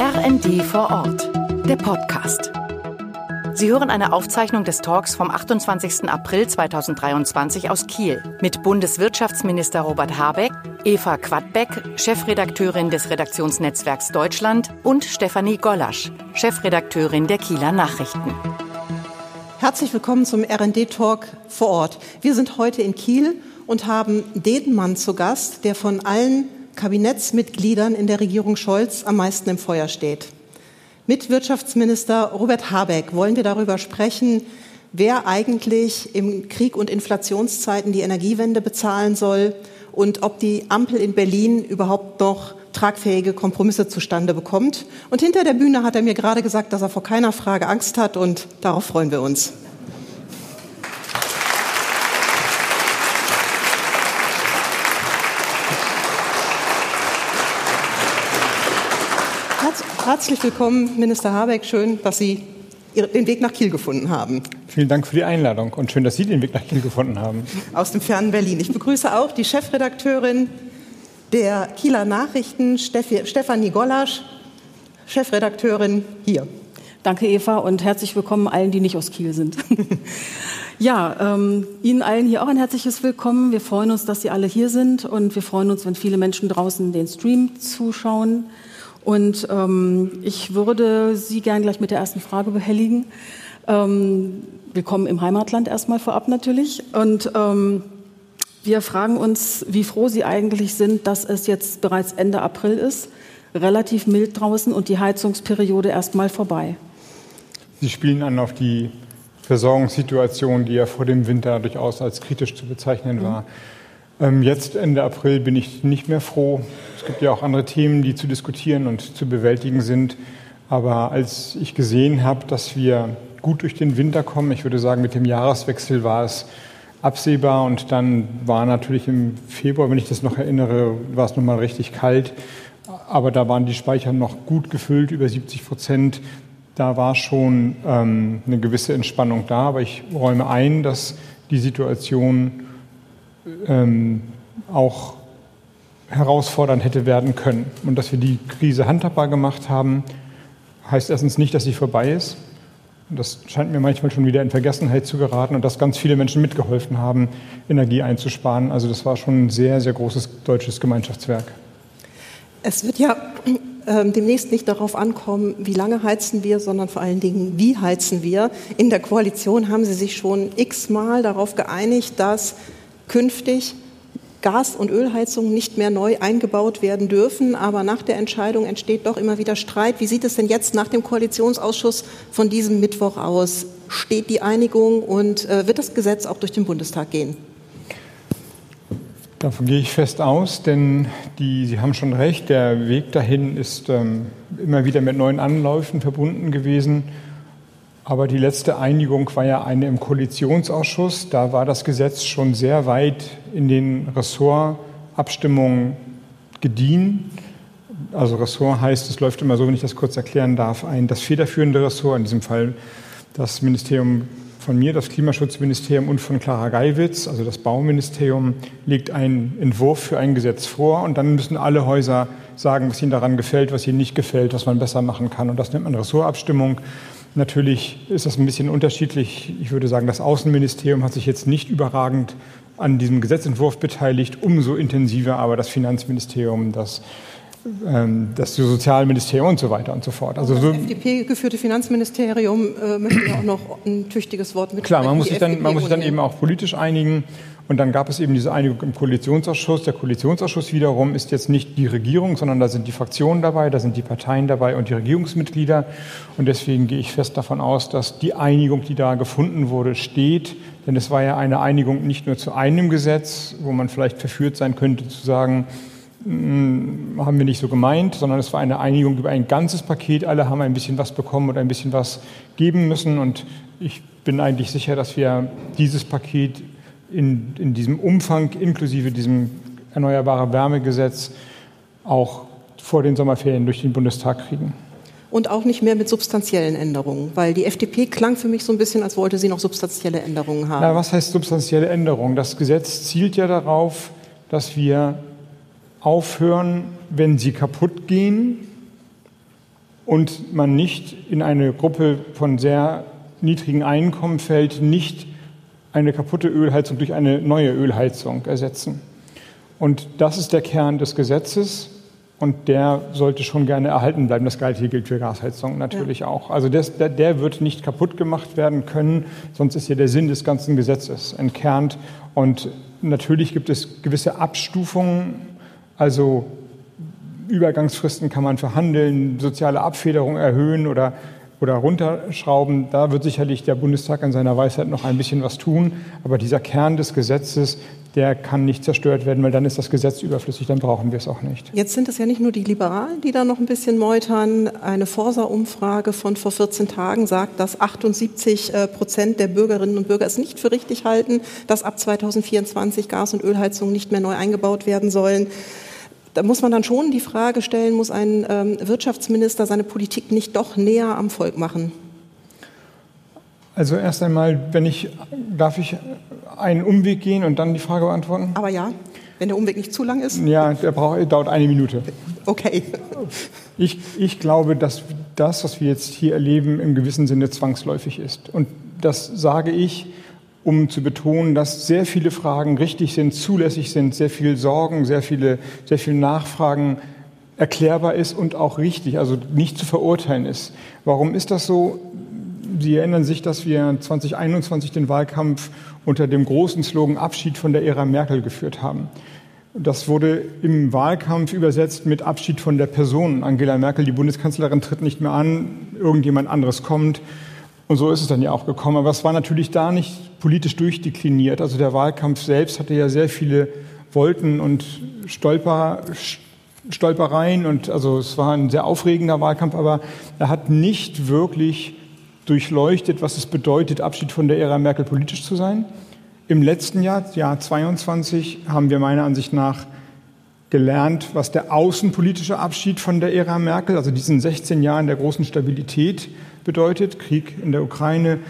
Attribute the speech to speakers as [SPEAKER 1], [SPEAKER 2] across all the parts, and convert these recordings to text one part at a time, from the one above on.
[SPEAKER 1] RND vor Ort, der Podcast. Sie hören eine Aufzeichnung des Talks vom 28. April 2023 aus Kiel mit Bundeswirtschaftsminister Robert Habeck, Eva Quadbeck, Chefredakteurin des Redaktionsnetzwerks Deutschland und Stefanie Gollasch, Chefredakteurin der Kieler Nachrichten.
[SPEAKER 2] Herzlich willkommen zum RND-Talk vor Ort. Wir sind heute in Kiel und haben den Mann zu Gast, der von allen Kabinettsmitgliedern in der Regierung Scholz am meisten im Feuer steht. Mit Wirtschaftsminister Robert Habeck wollen wir darüber sprechen, wer eigentlich im Krieg und Inflationszeiten die Energiewende bezahlen soll und ob die Ampel in Berlin überhaupt noch tragfähige Kompromisse zustande bekommt. Und hinter der Bühne hat er mir gerade gesagt, dass er vor keiner Frage Angst hat und darauf freuen wir uns. Herzlich willkommen, Minister Habeck. Schön, dass Sie den Weg nach Kiel gefunden haben.
[SPEAKER 3] Vielen Dank für die Einladung und schön, dass Sie den Weg nach Kiel gefunden haben.
[SPEAKER 2] Aus dem fernen Berlin. Ich begrüße auch die Chefredakteurin der Kieler Nachrichten, Stefanie Gollasch, Chefredakteurin hier.
[SPEAKER 4] Danke, Eva, und herzlich willkommen allen, die nicht aus Kiel sind. ja, ähm, Ihnen allen hier auch ein herzliches Willkommen. Wir freuen uns, dass Sie alle hier sind und wir freuen uns, wenn viele Menschen draußen den Stream zuschauen. Und ähm, ich würde Sie gern gleich mit der ersten Frage behelligen. Ähm, willkommen im Heimatland erstmal vorab natürlich. Und ähm, wir fragen uns, wie froh Sie eigentlich sind, dass es jetzt bereits Ende April ist, relativ mild draußen und die Heizungsperiode erstmal vorbei.
[SPEAKER 3] Sie spielen an auf die Versorgungssituation, die ja vor dem Winter durchaus als kritisch zu bezeichnen war. Mhm. Ähm, jetzt Ende April bin ich nicht mehr froh. Es gibt ja auch andere Themen, die zu diskutieren und zu bewältigen sind. Aber als ich gesehen habe, dass wir gut durch den Winter kommen, ich würde sagen, mit dem Jahreswechsel war es absehbar und dann war natürlich im Februar, wenn ich das noch erinnere, war es nochmal richtig kalt. Aber da waren die Speicher noch gut gefüllt, über 70 Prozent. Da war schon ähm, eine gewisse Entspannung da. Aber ich räume ein, dass die Situation ähm, auch herausfordernd hätte werden können. Und dass wir die Krise handhabbar gemacht haben, heißt erstens nicht, dass sie vorbei ist. Und das scheint mir manchmal schon wieder in Vergessenheit zu geraten und dass ganz viele Menschen mitgeholfen haben, Energie einzusparen. Also das war schon ein sehr, sehr großes deutsches Gemeinschaftswerk.
[SPEAKER 2] Es wird ja äh, demnächst nicht darauf ankommen, wie lange heizen wir, sondern vor allen Dingen, wie heizen wir. In der Koalition haben Sie sich schon x-mal darauf geeinigt, dass künftig Gas- und Ölheizungen nicht mehr neu eingebaut werden dürfen. Aber nach der Entscheidung entsteht doch immer wieder Streit. Wie sieht es denn jetzt nach dem Koalitionsausschuss von diesem Mittwoch aus? Steht die Einigung und äh, wird das Gesetz auch durch den Bundestag gehen?
[SPEAKER 3] Davon gehe ich fest aus, denn die, Sie haben schon recht, der Weg dahin ist ähm, immer wieder mit neuen Anläufen verbunden gewesen. Aber die letzte Einigung war ja eine im Koalitionsausschuss. Da war das Gesetz schon sehr weit in den Ressortabstimmungen gediehen. Also Ressort heißt, es läuft immer so, wenn ich das kurz erklären darf, ein das federführende Ressort, in diesem Fall das Ministerium von mir, das Klimaschutzministerium und von Clara Geiwitz, also das Bauministerium, legt einen Entwurf für ein Gesetz vor und dann müssen alle Häuser sagen, was ihnen daran gefällt, was ihnen nicht gefällt, was man besser machen kann. Und das nennt man Ressortabstimmung. Natürlich ist das ein bisschen unterschiedlich. Ich würde sagen, das Außenministerium hat sich jetzt nicht überragend an diesem Gesetzentwurf beteiligt, umso intensiver aber das Finanzministerium, das ähm, das Sozialministerium und so weiter und so fort.
[SPEAKER 2] Also das so FDP-geführte Finanzministerium äh, möchte ja auch noch ein tüchtiges Wort mit.
[SPEAKER 3] Klar, man muss, sich dann, man muss sich dann eben auch politisch einigen. Und dann gab es eben diese Einigung im Koalitionsausschuss. Der Koalitionsausschuss wiederum ist jetzt nicht die Regierung, sondern da sind die Fraktionen dabei, da sind die Parteien dabei und die Regierungsmitglieder. Und deswegen gehe ich fest davon aus, dass die Einigung, die da gefunden wurde, steht. Denn es war ja eine Einigung nicht nur zu einem Gesetz, wo man vielleicht verführt sein könnte zu sagen, hm, haben wir nicht so gemeint, sondern es war eine Einigung über ein ganzes Paket. Alle haben ein bisschen was bekommen oder ein bisschen was geben müssen. Und ich bin eigentlich sicher, dass wir dieses Paket in, in diesem Umfang inklusive diesem Erneuerbare Wärmegesetz auch vor den Sommerferien durch den Bundestag kriegen.
[SPEAKER 2] Und auch nicht mehr mit substanziellen Änderungen, weil die FDP klang für mich so ein bisschen, als wollte sie noch substanzielle Änderungen haben.
[SPEAKER 3] Na, was heißt substanzielle Änderungen? Das Gesetz zielt ja darauf, dass wir aufhören, wenn sie kaputt gehen, und man nicht in eine Gruppe von sehr niedrigen Einkommen fällt, nicht eine kaputte Ölheizung durch eine neue Ölheizung ersetzen. Und das ist der Kern des Gesetzes und der sollte schon gerne erhalten bleiben. Das gleiche gilt für Gasheizungen natürlich ja. auch. Also das, der, der, wird nicht kaputt gemacht werden können, sonst ist ja der Sinn des ganzen Gesetzes entkernt. Und natürlich gibt es gewisse Abstufungen, also Übergangsfristen kann man verhandeln, soziale Abfederung erhöhen oder oder runterschrauben. Da wird sicherlich der Bundestag in seiner Weisheit noch ein bisschen was tun. Aber dieser Kern des Gesetzes, der kann nicht zerstört werden, weil dann ist das Gesetz überflüssig, dann brauchen wir es auch nicht.
[SPEAKER 2] Jetzt sind es ja nicht nur die Liberalen, die da noch ein bisschen meutern. Eine Forsa-Umfrage von vor 14 Tagen sagt, dass 78 äh, Prozent der Bürgerinnen und Bürger es nicht für richtig halten, dass ab 2024 Gas- und Ölheizungen nicht mehr neu eingebaut werden sollen da muss man dann schon die Frage stellen, muss ein ähm, Wirtschaftsminister seine Politik nicht doch näher am Volk machen?
[SPEAKER 3] Also erst einmal, wenn ich, darf ich einen Umweg gehen und dann die Frage beantworten?
[SPEAKER 2] Aber ja, wenn der Umweg nicht zu lang ist.
[SPEAKER 3] Ja, der braucht, dauert eine Minute.
[SPEAKER 2] Okay.
[SPEAKER 3] Ich, ich glaube, dass das, was wir jetzt hier erleben, im gewissen Sinne zwangsläufig ist. Und das sage ich, um zu betonen, dass sehr viele Fragen richtig sind, zulässig sind, sehr viel Sorgen, sehr viele, sehr viel Nachfragen erklärbar ist und auch richtig, also nicht zu verurteilen ist. Warum ist das so? Sie erinnern sich, dass wir 2021 den Wahlkampf unter dem großen Slogan Abschied von der Ära Merkel geführt haben. Das wurde im Wahlkampf übersetzt mit Abschied von der Person. Angela Merkel, die Bundeskanzlerin, tritt nicht mehr an, irgendjemand anderes kommt. Und so ist es dann ja auch gekommen. Aber es war natürlich da nicht politisch durchdekliniert. Also der Wahlkampf selbst hatte ja sehr viele Wolken und Stolper, Stolpereien. Und also es war ein sehr aufregender Wahlkampf, aber er hat nicht wirklich durchleuchtet, was es bedeutet, Abschied von der Ära Merkel politisch zu sein. Im letzten Jahr, Jahr 22, haben wir meiner Ansicht nach gelernt, was der außenpolitische Abschied von der Ära Merkel, also diesen 16 Jahren der großen Stabilität, bedeutet. Krieg in der Ukraine.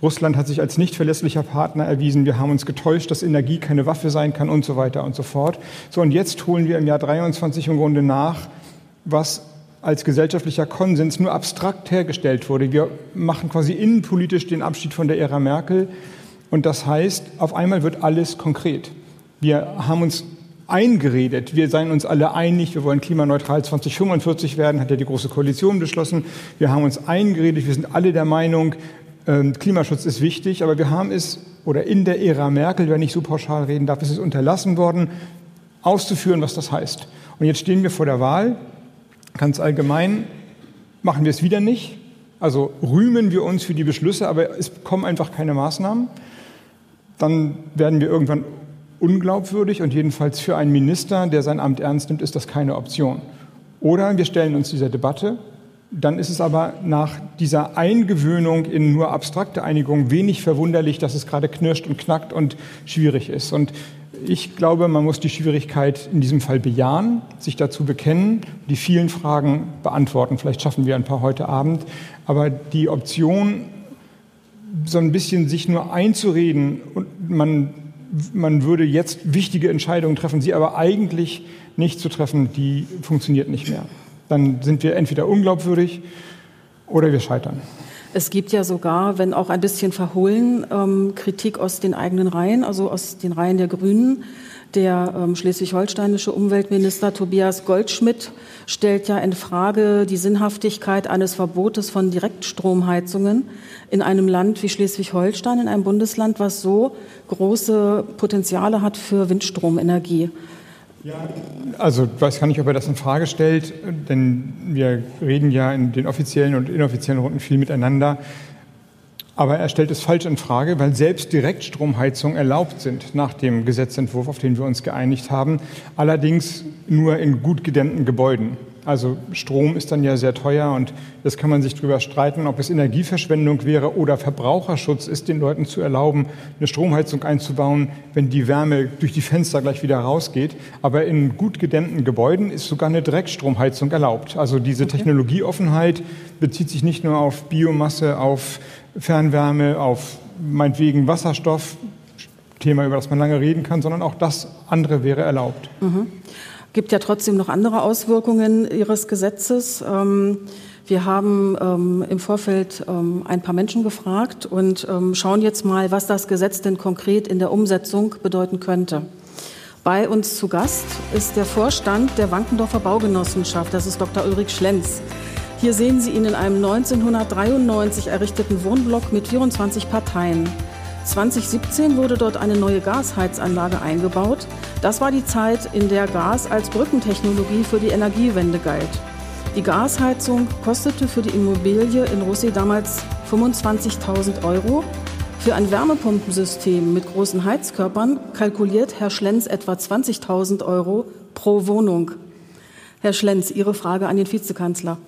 [SPEAKER 3] Russland hat sich als nicht verlässlicher Partner erwiesen. Wir haben uns getäuscht, dass Energie keine Waffe sein kann und so weiter und so fort. So, und jetzt holen wir im Jahr 23 im Grunde nach, was als gesellschaftlicher Konsens nur abstrakt hergestellt wurde. Wir machen quasi innenpolitisch den Abschied von der Ära Merkel. Und das heißt, auf einmal wird alles konkret. Wir haben uns eingeredet. Wir seien uns alle einig, wir wollen klimaneutral 2045 werden, hat ja die Große Koalition beschlossen. Wir haben uns eingeredet, wir sind alle der Meinung, ähm, Klimaschutz ist wichtig, aber wir haben es, oder in der Ära Merkel, wenn ich so pauschal reden darf, ist es unterlassen worden, auszuführen, was das heißt. Und jetzt stehen wir vor der Wahl, ganz allgemein, machen wir es wieder nicht. Also rühmen wir uns für die Beschlüsse, aber es kommen einfach keine Maßnahmen. Dann werden wir irgendwann unglaubwürdig und jedenfalls für einen Minister, der sein Amt ernst nimmt, ist das keine Option. Oder wir stellen uns dieser Debatte, dann ist es aber nach dieser Eingewöhnung in nur abstrakte Einigung wenig verwunderlich, dass es gerade knirscht und knackt und schwierig ist. Und ich glaube, man muss die Schwierigkeit in diesem Fall bejahen, sich dazu bekennen, die vielen Fragen beantworten. Vielleicht schaffen wir ein paar heute Abend. Aber die Option, so ein bisschen sich nur einzureden und man man würde jetzt wichtige Entscheidungen treffen, sie aber eigentlich nicht zu treffen, die funktioniert nicht mehr. Dann sind wir entweder unglaubwürdig oder wir scheitern.
[SPEAKER 4] Es gibt ja sogar, wenn auch ein bisschen verhohlen, ähm, Kritik aus den eigenen Reihen, also aus den Reihen der Grünen. Der ähm, schleswig-holsteinische Umweltminister Tobias Goldschmidt stellt ja in Frage die Sinnhaftigkeit eines Verbotes von Direktstromheizungen in einem Land wie Schleswig-Holstein, in einem Bundesland, was so große Potenziale hat für Windstromenergie.
[SPEAKER 3] Ja, also weiß gar nicht, ob er das in Frage stellt, denn wir reden ja in den offiziellen und inoffiziellen Runden viel miteinander. Aber er stellt es falsch in Frage, weil selbst Direktstromheizungen erlaubt sind nach dem Gesetzentwurf, auf den wir uns geeinigt haben, allerdings nur in gut gedämmten Gebäuden. Also Strom ist dann ja sehr teuer und jetzt kann man sich darüber streiten, ob es Energieverschwendung wäre oder Verbraucherschutz ist, den Leuten zu erlauben, eine Stromheizung einzubauen, wenn die Wärme durch die Fenster gleich wieder rausgeht. Aber in gut gedämmten Gebäuden ist sogar eine Direktstromheizung erlaubt. Also diese okay. Technologieoffenheit bezieht sich nicht nur auf Biomasse, auf Fernwärme, auf meinetwegen Wasserstoff, Thema, über das man lange reden kann, sondern auch das andere wäre erlaubt.
[SPEAKER 4] Mhm. Gibt ja trotzdem noch andere Auswirkungen Ihres Gesetzes. Ähm, Wir haben ähm, im Vorfeld ähm, ein paar Menschen gefragt und ähm, schauen jetzt mal, was das Gesetz denn konkret in der Umsetzung bedeuten könnte. Bei uns zu Gast ist der Vorstand der Wankendorfer Baugenossenschaft, das ist Dr. Ulrich Schlenz. Hier sehen Sie ihn in einem 1993 errichteten Wohnblock mit 24 Parteien. 2017 wurde dort eine neue Gasheizanlage eingebaut. Das war die Zeit, in der Gas als Brückentechnologie für die Energiewende galt. Die Gasheizung kostete für die Immobilie in Russi damals 25.000 Euro. Für ein Wärmepumpensystem mit großen Heizkörpern kalkuliert Herr Schlenz etwa 20.000 Euro pro Wohnung. Herr Schlenz, Ihre Frage an den Vizekanzler.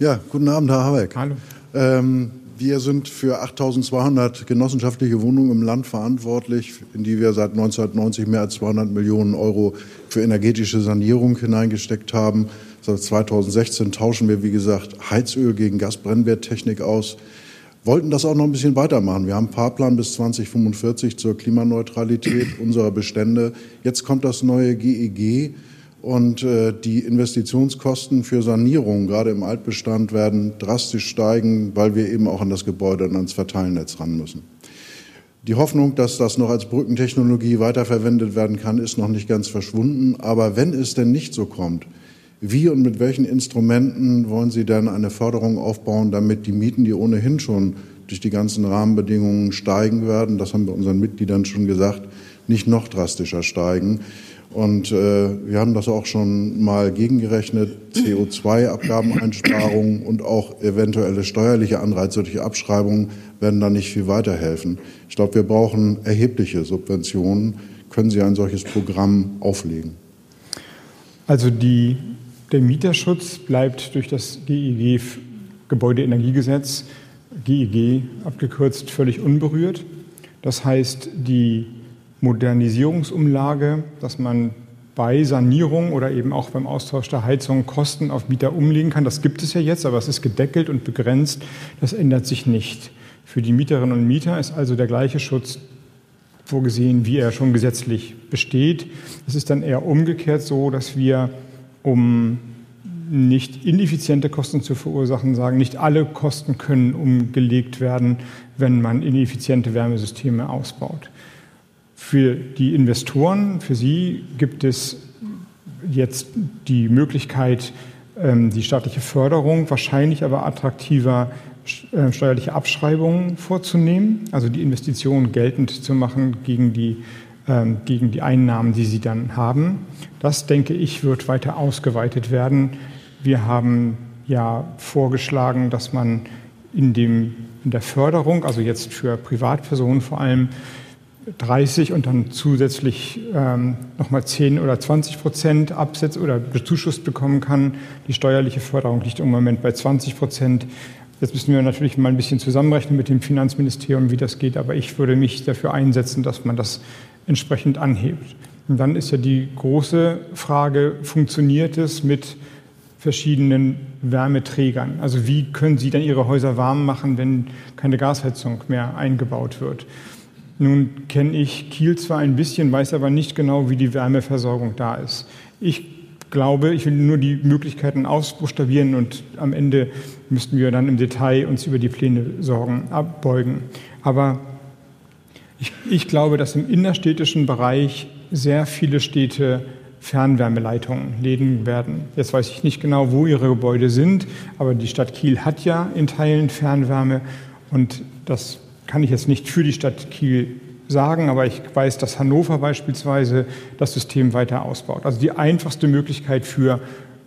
[SPEAKER 5] Ja, guten Abend, Herr Habeck. Hallo. Ähm, wir sind für 8.200 genossenschaftliche Wohnungen im Land verantwortlich, in die wir seit 1990 mehr als 200 Millionen Euro für energetische Sanierung hineingesteckt haben. Seit 2016 tauschen wir, wie gesagt, Heizöl gegen Gasbrennwerttechnik aus. Wollten das auch noch ein bisschen weitermachen. Wir haben einen Fahrplan bis 2045 zur Klimaneutralität unserer Bestände. Jetzt kommt das neue GEG und äh, die Investitionskosten für Sanierung, gerade im Altbestand, werden drastisch steigen, weil wir eben auch an das Gebäude und ans Verteilnetz ran müssen. Die Hoffnung, dass das noch als Brückentechnologie weiterverwendet werden kann, ist noch nicht ganz verschwunden. Aber wenn es denn nicht so kommt, wie und mit welchen Instrumenten wollen Sie denn eine Förderung aufbauen, damit die Mieten, die ohnehin schon durch die ganzen Rahmenbedingungen steigen werden, das haben wir unseren Mitgliedern schon gesagt, nicht noch drastischer steigen? Und äh, wir haben das auch schon mal gegengerechnet. CO2-Abgabeneinsparungen und auch eventuelle steuerliche Anreize durch Abschreibungen werden da nicht viel weiterhelfen. Ich glaube, wir brauchen erhebliche Subventionen. Können Sie ein solches Programm auflegen?
[SPEAKER 3] Also die, der Mieterschutz bleibt durch das GEG Gebäudeenergiegesetz, GEG abgekürzt, völlig unberührt. Das heißt, die Modernisierungsumlage, dass man bei Sanierung oder eben auch beim Austausch der Heizung Kosten auf Mieter umlegen kann. Das gibt es ja jetzt, aber es ist gedeckelt und begrenzt. Das ändert sich nicht. Für die Mieterinnen und Mieter ist also der gleiche Schutz vorgesehen, wie er schon gesetzlich besteht. Es ist dann eher umgekehrt so, dass wir, um nicht ineffiziente Kosten zu verursachen, sagen, nicht alle Kosten können umgelegt werden, wenn man ineffiziente Wärmesysteme ausbaut. Für die Investoren, für sie gibt es jetzt die Möglichkeit, ähm, die staatliche Förderung, wahrscheinlich aber attraktiver äh, steuerliche Abschreibungen vorzunehmen, also die Investitionen geltend zu machen gegen die, ähm, gegen die Einnahmen, die sie dann haben. Das, denke ich, wird weiter ausgeweitet werden. Wir haben ja vorgeschlagen, dass man in, dem, in der Förderung, also jetzt für Privatpersonen vor allem, 30 und dann zusätzlich ähm, nochmal 10 oder 20 Prozent absetzt oder bezuschusst bekommen kann. Die steuerliche Förderung liegt im Moment bei 20 Prozent. Jetzt müssen wir natürlich mal ein bisschen zusammenrechnen mit dem Finanzministerium, wie das geht, aber ich würde mich dafür einsetzen, dass man das entsprechend anhebt. Und dann ist ja die große Frage, funktioniert es mit verschiedenen Wärmeträgern? Also wie können Sie dann Ihre Häuser warm machen, wenn keine Gasheizung mehr eingebaut wird? Nun kenne ich Kiel zwar ein bisschen, weiß aber nicht genau, wie die Wärmeversorgung da ist. Ich glaube, ich will nur die Möglichkeiten ausbuchstabieren und am Ende müssten wir dann im Detail uns über die Pläne sorgen, abbeugen. Aber ich, ich glaube, dass im innerstädtischen Bereich sehr viele Städte Fernwärmeleitungen legen werden. Jetzt weiß ich nicht genau, wo ihre Gebäude sind, aber die Stadt Kiel hat ja in Teilen Fernwärme und das kann ich jetzt nicht für die Stadt Kiel sagen, aber ich weiß, dass Hannover beispielsweise das System weiter ausbaut. Also die einfachste Möglichkeit für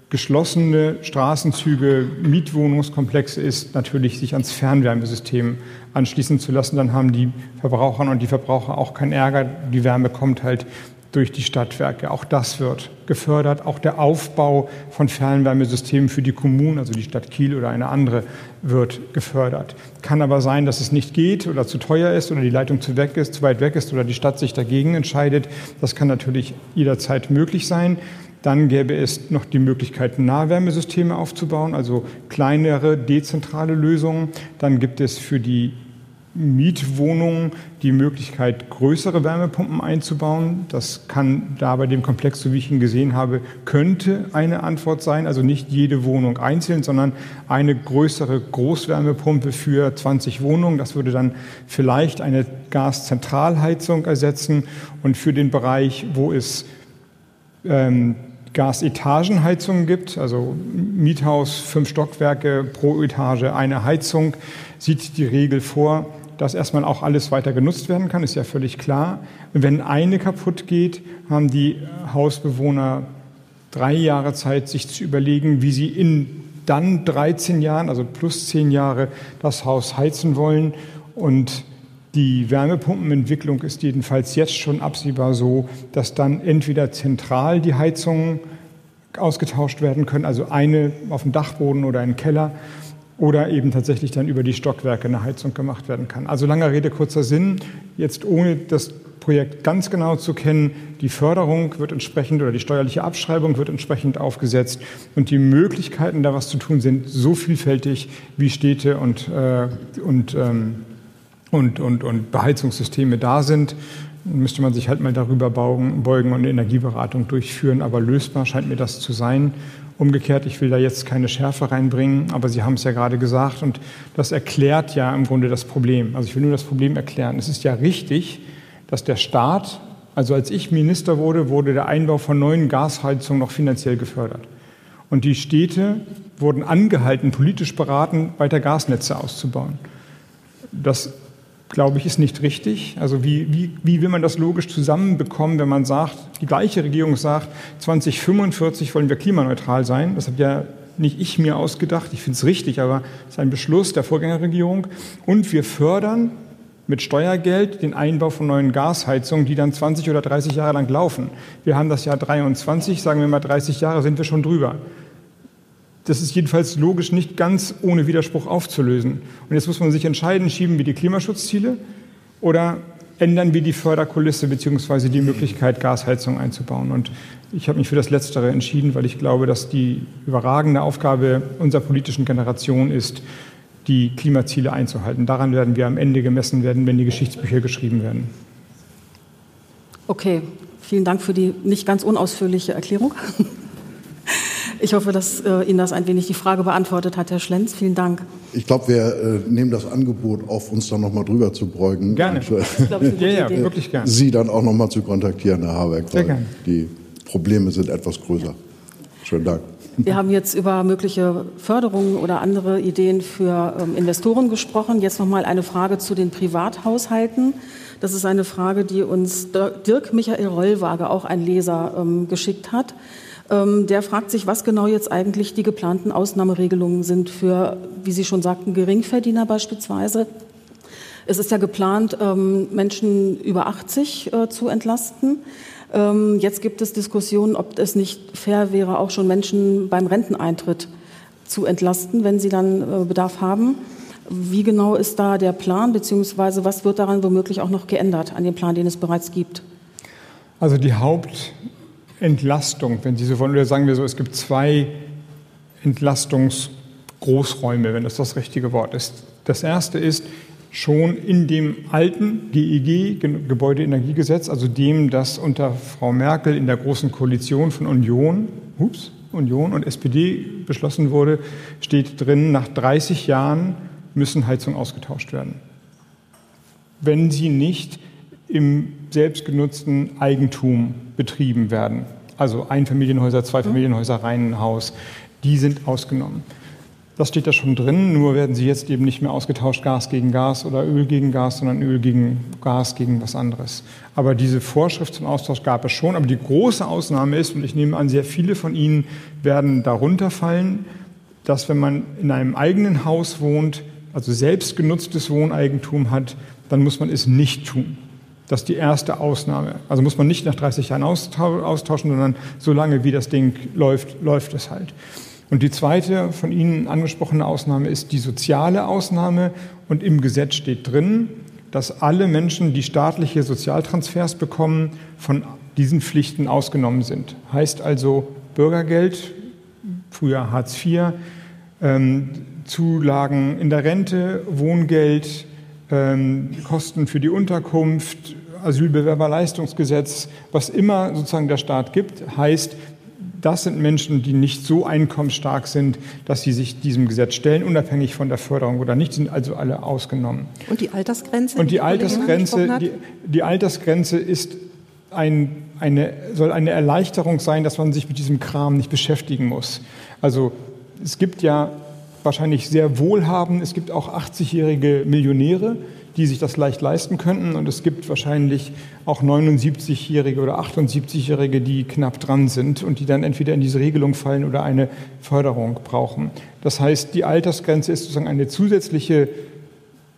[SPEAKER 3] geschlossene Straßenzüge, Mietwohnungskomplexe ist natürlich, sich ans Fernwärmesystem anschließen zu lassen. Dann haben die Verbraucherinnen und die Verbraucher auch keinen Ärger. Die Wärme kommt halt durch die Stadtwerke. Auch das wird gefördert. Auch der Aufbau von Fernwärmesystemen für die Kommunen, also die Stadt Kiel oder eine andere, wird gefördert. Kann aber sein, dass es nicht geht oder zu teuer ist oder die Leitung zu, weg ist, zu weit weg ist oder die Stadt sich dagegen entscheidet. Das kann natürlich jederzeit möglich sein. Dann gäbe es noch die Möglichkeit, Nahwärmesysteme aufzubauen, also kleinere, dezentrale Lösungen. Dann gibt es für die Mietwohnungen die Möglichkeit, größere Wärmepumpen einzubauen. Das kann da bei dem Komplex, so wie ich ihn gesehen habe, könnte eine Antwort sein. Also nicht jede Wohnung einzeln, sondern eine größere Großwärmepumpe für 20 Wohnungen. Das würde dann vielleicht eine Gaszentralheizung ersetzen. Und für den Bereich, wo es ähm, Gasetagenheizungen gibt, also Miethaus, fünf Stockwerke pro Etage, eine Heizung, sieht die Regel vor, dass erstmal auch alles weiter genutzt werden kann, ist ja völlig klar. Wenn eine kaputt geht, haben die Hausbewohner drei Jahre Zeit, sich zu überlegen, wie sie in dann 13 Jahren, also plus 10 Jahre, das Haus heizen wollen. Und die Wärmepumpenentwicklung ist jedenfalls jetzt schon absehbar so, dass dann entweder zentral die Heizungen ausgetauscht werden können, also eine auf dem Dachboden oder im Keller, oder eben tatsächlich dann über die Stockwerke eine Heizung gemacht werden kann. Also langer Rede, kurzer Sinn. Jetzt ohne das Projekt ganz genau zu kennen, die Förderung wird entsprechend oder die steuerliche Abschreibung wird entsprechend aufgesetzt und die Möglichkeiten, da was zu tun, sind so vielfältig wie Städte und, äh, und, ähm, und, und, und Beheizungssysteme da sind. Müsste man sich halt mal darüber beugen und eine Energieberatung durchführen, aber lösbar scheint mir das zu sein. Umgekehrt, ich will da jetzt keine Schärfe reinbringen, aber Sie haben es ja gerade gesagt und das erklärt ja im Grunde das Problem. Also ich will nur das Problem erklären. Es ist ja richtig, dass der Staat, also als ich Minister wurde, wurde der Einbau von neuen Gasheizungen noch finanziell gefördert. Und die Städte wurden angehalten, politisch beraten, weiter Gasnetze auszubauen. Das glaube ich, ist nicht richtig. Also wie, wie, wie will man das logisch zusammenbekommen, wenn man sagt, die gleiche Regierung sagt, 2045 wollen wir klimaneutral sein. Das hat ja nicht ich mir ausgedacht, ich finde es richtig, aber es ist ein Beschluss der Vorgängerregierung. Und wir fördern mit Steuergeld den Einbau von neuen Gasheizungen, die dann 20 oder 30 Jahre lang laufen. Wir haben das Jahr 23, sagen wir mal 30 Jahre sind wir schon drüber. Das ist jedenfalls logisch nicht ganz ohne Widerspruch aufzulösen. Und jetzt muss man sich entscheiden, schieben wir die Klimaschutzziele oder ändern wir die Förderkulisse bzw. die Möglichkeit, Gasheizung einzubauen. Und ich habe mich für das Letztere entschieden, weil ich glaube, dass die überragende Aufgabe unserer politischen Generation ist, die Klimaziele einzuhalten. Daran werden wir am Ende gemessen werden, wenn die Geschichtsbücher geschrieben werden.
[SPEAKER 4] Okay, vielen Dank für die nicht ganz unausführliche Erklärung. Ich hoffe, dass äh, Ihnen das ein wenig die Frage beantwortet hat, Herr Schlenz. Vielen Dank.
[SPEAKER 5] Ich glaube, wir äh, nehmen das Angebot auf, uns dann nochmal drüber zu beugen.
[SPEAKER 3] Gerne. Und, äh, glaub, ja, ja, wirklich gerne.
[SPEAKER 5] Sie dann auch nochmal zu kontaktieren, Herr Habeck. Sehr gerne. Die Probleme sind etwas größer. Schönen Dank.
[SPEAKER 4] Wir haben jetzt über mögliche Förderungen oder andere Ideen für ähm, Investoren gesprochen. Jetzt noch mal eine Frage zu den Privathaushalten. Das ist eine Frage, die uns Dirk Michael Rollwaage, auch ein Leser, ähm, geschickt hat. Ähm, der fragt sich, was genau jetzt eigentlich die geplanten Ausnahmeregelungen sind für, wie Sie schon sagten, Geringverdiener beispielsweise. Es ist ja geplant, ähm, Menschen über 80 äh, zu entlasten. Ähm, jetzt gibt es Diskussionen, ob es nicht fair wäre, auch schon Menschen beim Renteneintritt zu entlasten, wenn sie dann äh, Bedarf haben. Wie genau ist da der Plan, beziehungsweise was wird daran womöglich auch noch geändert an dem Plan, den es bereits gibt?
[SPEAKER 3] Also die Haupt Entlastung, wenn Sie so wollen, oder sagen wir so, es gibt zwei Entlastungsgroßräume, wenn das das richtige Wort ist. Das erste ist schon in dem alten GEG, Gebäudeenergiegesetz, also dem, das unter Frau Merkel in der Großen Koalition von Union, ups, Union und SPD beschlossen wurde, steht drin, nach 30 Jahren müssen Heizungen ausgetauscht werden. Wenn sie nicht im selbstgenutzten Eigentum betrieben werden. Also Einfamilienhäuser, Zweifamilienhäuser, Reihenhaus, die sind ausgenommen. Das steht da schon drin, nur werden sie jetzt eben nicht mehr ausgetauscht, Gas gegen Gas oder Öl gegen Gas, sondern Öl gegen Gas gegen was anderes. Aber diese Vorschrift zum Austausch gab es schon. Aber die große Ausnahme ist, und ich nehme an, sehr viele von Ihnen werden darunter fallen, dass wenn man in einem eigenen Haus wohnt, also selbstgenutztes Wohneigentum hat, dann muss man es nicht tun. Das ist die erste Ausnahme. Also muss man nicht nach 30 Jahren austauschen, sondern so lange wie das Ding läuft, läuft es halt. Und die zweite von Ihnen angesprochene Ausnahme ist die soziale Ausnahme. Und im Gesetz steht drin, dass alle Menschen, die staatliche Sozialtransfers bekommen, von diesen Pflichten ausgenommen sind. Heißt also Bürgergeld, früher Hartz IV, ähm, Zulagen in der Rente, Wohngeld, ähm, Kosten für die Unterkunft, Asylbewerberleistungsgesetz, was immer sozusagen der Staat gibt, heißt, das sind Menschen, die nicht so einkommensstark sind, dass sie sich diesem Gesetz stellen, unabhängig von der Förderung oder nicht, sind also alle ausgenommen.
[SPEAKER 2] Und die Altersgrenze?
[SPEAKER 3] Und die, die Altersgrenze, die, die, Altersgrenze ist ein, eine, soll eine Erleichterung sein, dass man sich mit diesem Kram nicht beschäftigen muss. Also es gibt ja wahrscheinlich sehr wohlhabend, es gibt auch 80-jährige Millionäre, die sich das leicht leisten könnten. Und es gibt wahrscheinlich auch 79-Jährige oder 78-Jährige, die knapp dran sind und die dann entweder in diese Regelung fallen oder eine Förderung brauchen. Das heißt, die Altersgrenze ist sozusagen eine zusätzliche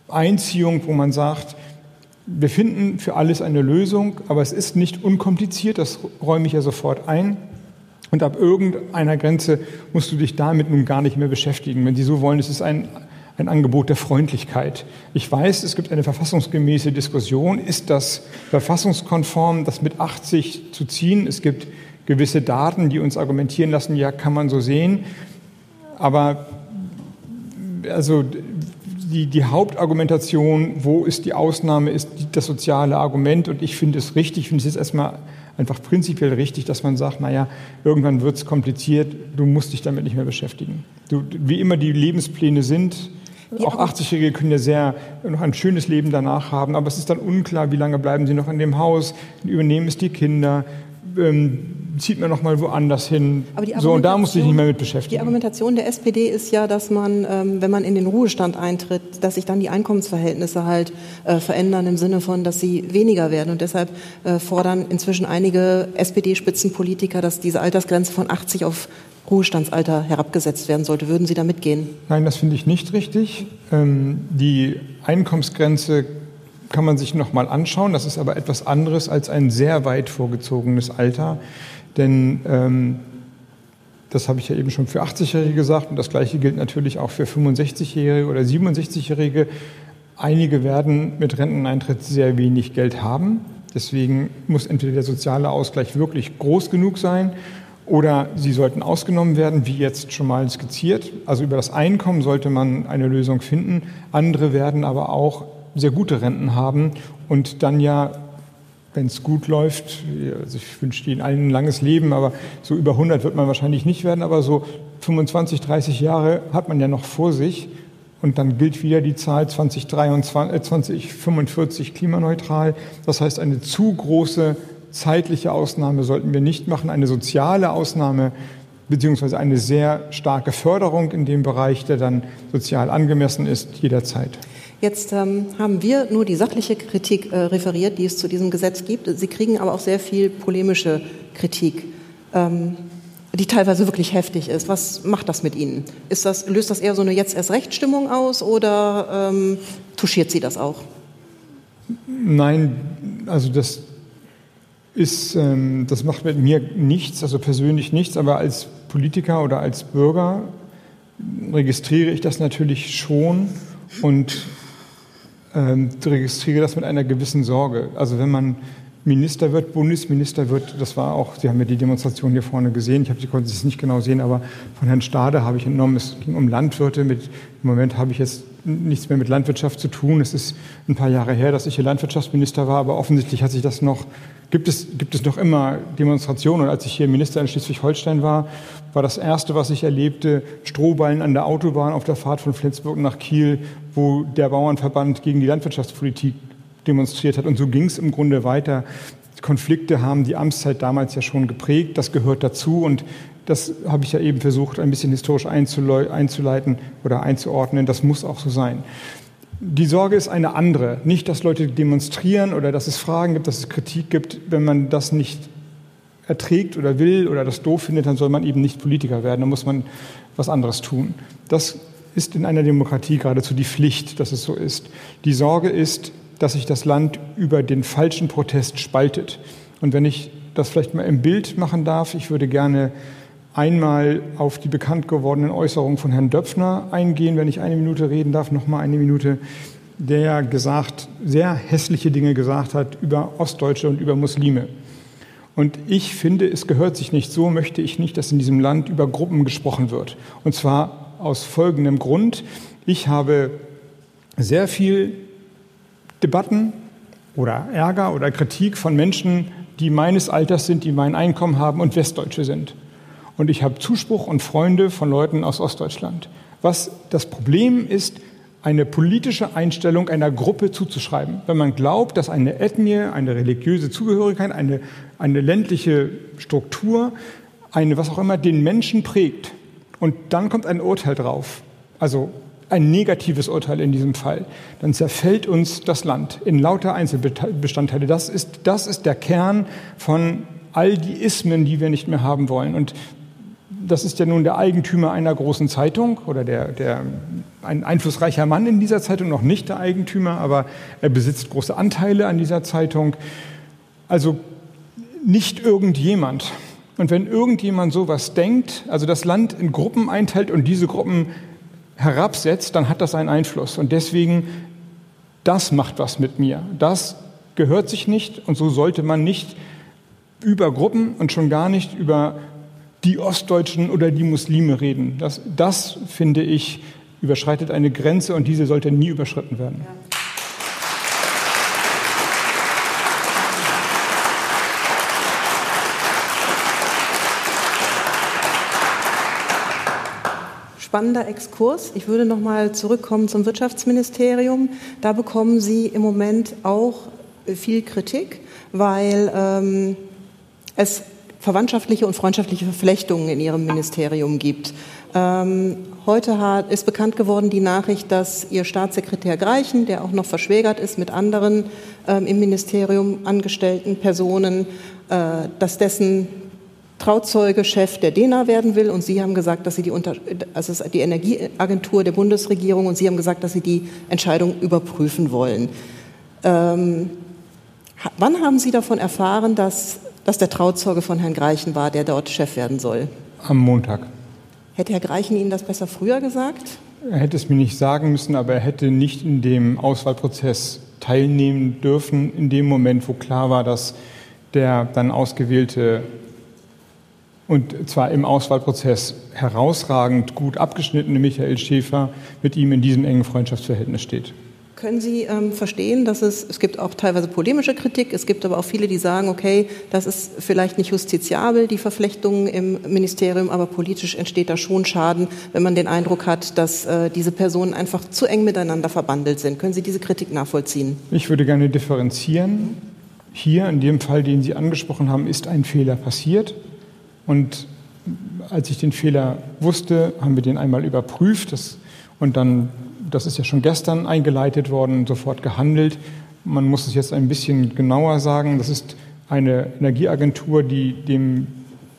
[SPEAKER 3] Einziehung, wo man sagt, wir finden für alles eine Lösung, aber es ist nicht unkompliziert, das räume ich ja sofort ein. Und ab irgendeiner Grenze musst du dich damit nun gar nicht mehr beschäftigen. Wenn Sie so wollen, es ist ein ein Angebot der Freundlichkeit. Ich weiß, es gibt eine verfassungsgemäße Diskussion. Ist das verfassungskonform, das mit 80 zu ziehen? Es gibt gewisse Daten, die uns argumentieren lassen, ja, kann man so sehen. Aber also die, die Hauptargumentation, wo ist die Ausnahme, ist das soziale Argument. Und ich finde es richtig, ich finde es jetzt erstmal einfach prinzipiell richtig, dass man sagt, naja, irgendwann wird es kompliziert, du musst dich damit nicht mehr beschäftigen. Du, wie immer die Lebenspläne sind, auch 80-Jährige können ja sehr noch ein schönes Leben danach haben, aber es ist dann unklar, wie lange bleiben sie noch in dem Haus, übernehmen es die Kinder, ähm, zieht man noch mal woanders hin. so, und da muss sich nicht mehr mit beschäftigen.
[SPEAKER 2] Die Argumentation der SPD ist ja, dass man, ähm, wenn man in den Ruhestand eintritt, dass sich dann die Einkommensverhältnisse halt äh, verändern im Sinne von, dass sie weniger werden. Und deshalb äh, fordern inzwischen einige SPD-Spitzenpolitiker, dass diese Altersgrenze von 80 auf Ruhestandsalter herabgesetzt werden sollte. Würden Sie da mitgehen?
[SPEAKER 3] Nein, das finde ich nicht richtig. Ähm, die Einkommensgrenze kann man sich noch mal anschauen. Das ist aber etwas anderes als ein sehr weit vorgezogenes Alter. Denn ähm, das habe ich ja eben schon für 80-Jährige gesagt und das Gleiche gilt natürlich auch für 65-Jährige oder 67-Jährige. Einige werden mit Renteneintritt sehr wenig Geld haben. Deswegen muss entweder der soziale Ausgleich wirklich groß genug sein oder sie sollten ausgenommen werden, wie jetzt schon mal skizziert. Also über das Einkommen sollte man eine Lösung finden. Andere werden aber auch sehr gute Renten haben und dann ja, wenn es gut läuft, also ich wünsche Ihnen allen ein langes Leben, aber so über 100 wird man wahrscheinlich nicht werden, aber so 25, 30 Jahre hat man ja noch vor sich. Und dann gilt wieder die Zahl 2023, 2045 klimaneutral. Das heißt, eine zu große zeitliche Ausnahme sollten wir nicht machen, eine soziale Ausnahme beziehungsweise eine sehr starke Förderung in dem Bereich, der dann sozial angemessen ist, jederzeit.
[SPEAKER 2] Jetzt ähm, haben wir nur die sachliche Kritik äh, referiert, die es zu diesem Gesetz gibt. Sie kriegen aber auch sehr viel polemische Kritik, ähm, die teilweise wirklich heftig ist. Was macht das mit Ihnen? Ist das, löst das eher so eine jetzt erst Rechtsstimmung aus oder ähm, touchiert Sie das auch?
[SPEAKER 3] Nein, also das ist, ähm, das macht mit mir nichts, also persönlich nichts, aber als Politiker oder als Bürger registriere ich das natürlich schon und ähm, registriere das mit einer gewissen Sorge. Also wenn man Minister wird, Bundesminister wird, das war auch, Sie haben ja die Demonstration hier vorne gesehen, ich konnte es nicht genau sehen, aber von Herrn Stade habe ich entnommen, es ging um Landwirte. Mit, Im Moment habe ich jetzt nichts mehr mit Landwirtschaft zu tun. Es ist ein paar Jahre her, dass ich hier Landwirtschaftsminister war, aber offensichtlich hat sich das noch, gibt es, gibt es noch immer Demonstrationen. Und als ich hier Minister in Schleswig-Holstein war, war das erste, was ich erlebte, Strohballen an der Autobahn auf der Fahrt von Flensburg nach Kiel, wo der Bauernverband gegen die Landwirtschaftspolitik demonstriert hat. Und so ging es im Grunde weiter. Konflikte haben die Amtszeit damals ja schon geprägt. Das gehört dazu. Und das habe ich ja eben versucht, ein bisschen historisch einzuleiten oder einzuordnen. Das muss auch so sein. Die Sorge ist eine andere. Nicht, dass Leute demonstrieren oder dass es Fragen gibt, dass es Kritik gibt. Wenn man das nicht erträgt oder will oder das doof findet, dann soll man eben nicht Politiker werden. Dann muss man was anderes tun. Das ist in einer Demokratie geradezu die Pflicht, dass es so ist. Die Sorge ist, dass sich das Land über den falschen Protest spaltet. Und wenn ich das vielleicht mal im Bild machen darf, ich würde gerne einmal auf die bekannt gewordenen Äußerungen von Herrn Döpfner eingehen, wenn ich eine Minute reden darf, noch mal eine Minute, der gesagt, sehr hässliche Dinge gesagt hat über Ostdeutsche und über Muslime. Und ich finde, es gehört sich nicht so, möchte ich nicht, dass in diesem Land über Gruppen gesprochen wird. Und zwar aus folgendem Grund. Ich habe sehr viel Debatten oder Ärger oder Kritik von Menschen, die meines Alters sind, die mein Einkommen haben und Westdeutsche sind. Und ich habe Zuspruch und Freunde von Leuten aus Ostdeutschland. Was das Problem ist, eine politische Einstellung einer Gruppe zuzuschreiben. Wenn man glaubt, dass eine Ethnie, eine religiöse Zugehörigkeit, eine, eine ländliche Struktur, eine was auch immer den Menschen prägt und dann kommt ein Urteil drauf, also ein negatives Urteil in diesem Fall, dann zerfällt uns das Land in lauter Einzelbestandteile. Das ist, das ist der Kern von all die Ismen, die wir nicht mehr haben wollen. Und das ist ja nun der Eigentümer einer großen Zeitung oder der, der, ein einflussreicher Mann in dieser Zeitung, noch nicht der Eigentümer, aber er besitzt große Anteile an dieser Zeitung. Also nicht irgendjemand. Und wenn irgendjemand sowas denkt, also das Land in Gruppen einteilt und diese Gruppen herabsetzt, dann hat das einen Einfluss. Und deswegen, das macht was mit mir. Das gehört sich nicht und so sollte man nicht über Gruppen und schon gar nicht über die Ostdeutschen oder die Muslime reden. Das, das finde ich, überschreitet eine Grenze und diese sollte nie überschritten werden. Ja.
[SPEAKER 2] spannender Exkurs. Ich würde noch mal zurückkommen zum Wirtschaftsministerium. Da bekommen Sie im Moment auch viel Kritik, weil ähm, es verwandtschaftliche und freundschaftliche Verflechtungen in Ihrem Ministerium gibt. Ähm, heute hat, ist bekannt geworden die Nachricht, dass Ihr Staatssekretär Greichen, der auch noch verschwägert ist mit anderen ähm, im Ministerium angestellten Personen, äh, dass dessen Trauzeuge Chef der DENA werden will und Sie haben gesagt, dass Sie die, Unter also die Energieagentur der Bundesregierung und Sie haben gesagt, dass Sie die Entscheidung überprüfen wollen. Ähm, wann haben Sie davon erfahren, dass dass der Trauzeuge von Herrn Greichen war, der dort Chef werden soll?
[SPEAKER 3] Am Montag.
[SPEAKER 2] Hätte Herr Greichen Ihnen das besser früher gesagt?
[SPEAKER 3] Er hätte es mir nicht sagen müssen, aber er hätte nicht in dem Auswahlprozess teilnehmen dürfen, in dem Moment, wo klar war, dass der dann ausgewählte und zwar im Auswahlprozess herausragend gut abgeschnittene Michael Schäfer mit ihm in diesem engen Freundschaftsverhältnis steht.
[SPEAKER 2] Können Sie ähm, verstehen, dass es, es gibt auch teilweise polemische Kritik, es gibt aber auch viele, die sagen, okay, das ist vielleicht nicht justiziabel, die Verflechtungen im Ministerium, aber politisch entsteht da schon Schaden, wenn man den Eindruck hat, dass äh, diese Personen einfach zu eng miteinander verbandelt sind. Können Sie diese Kritik nachvollziehen?
[SPEAKER 3] Ich würde gerne differenzieren. Hier, in dem Fall, den Sie angesprochen haben, ist ein Fehler passiert. Und als ich den Fehler wusste, haben wir den einmal überprüft das, und dann das ist ja schon gestern eingeleitet worden, sofort gehandelt. Man muss es jetzt ein bisschen genauer sagen. Das ist eine Energieagentur, die dem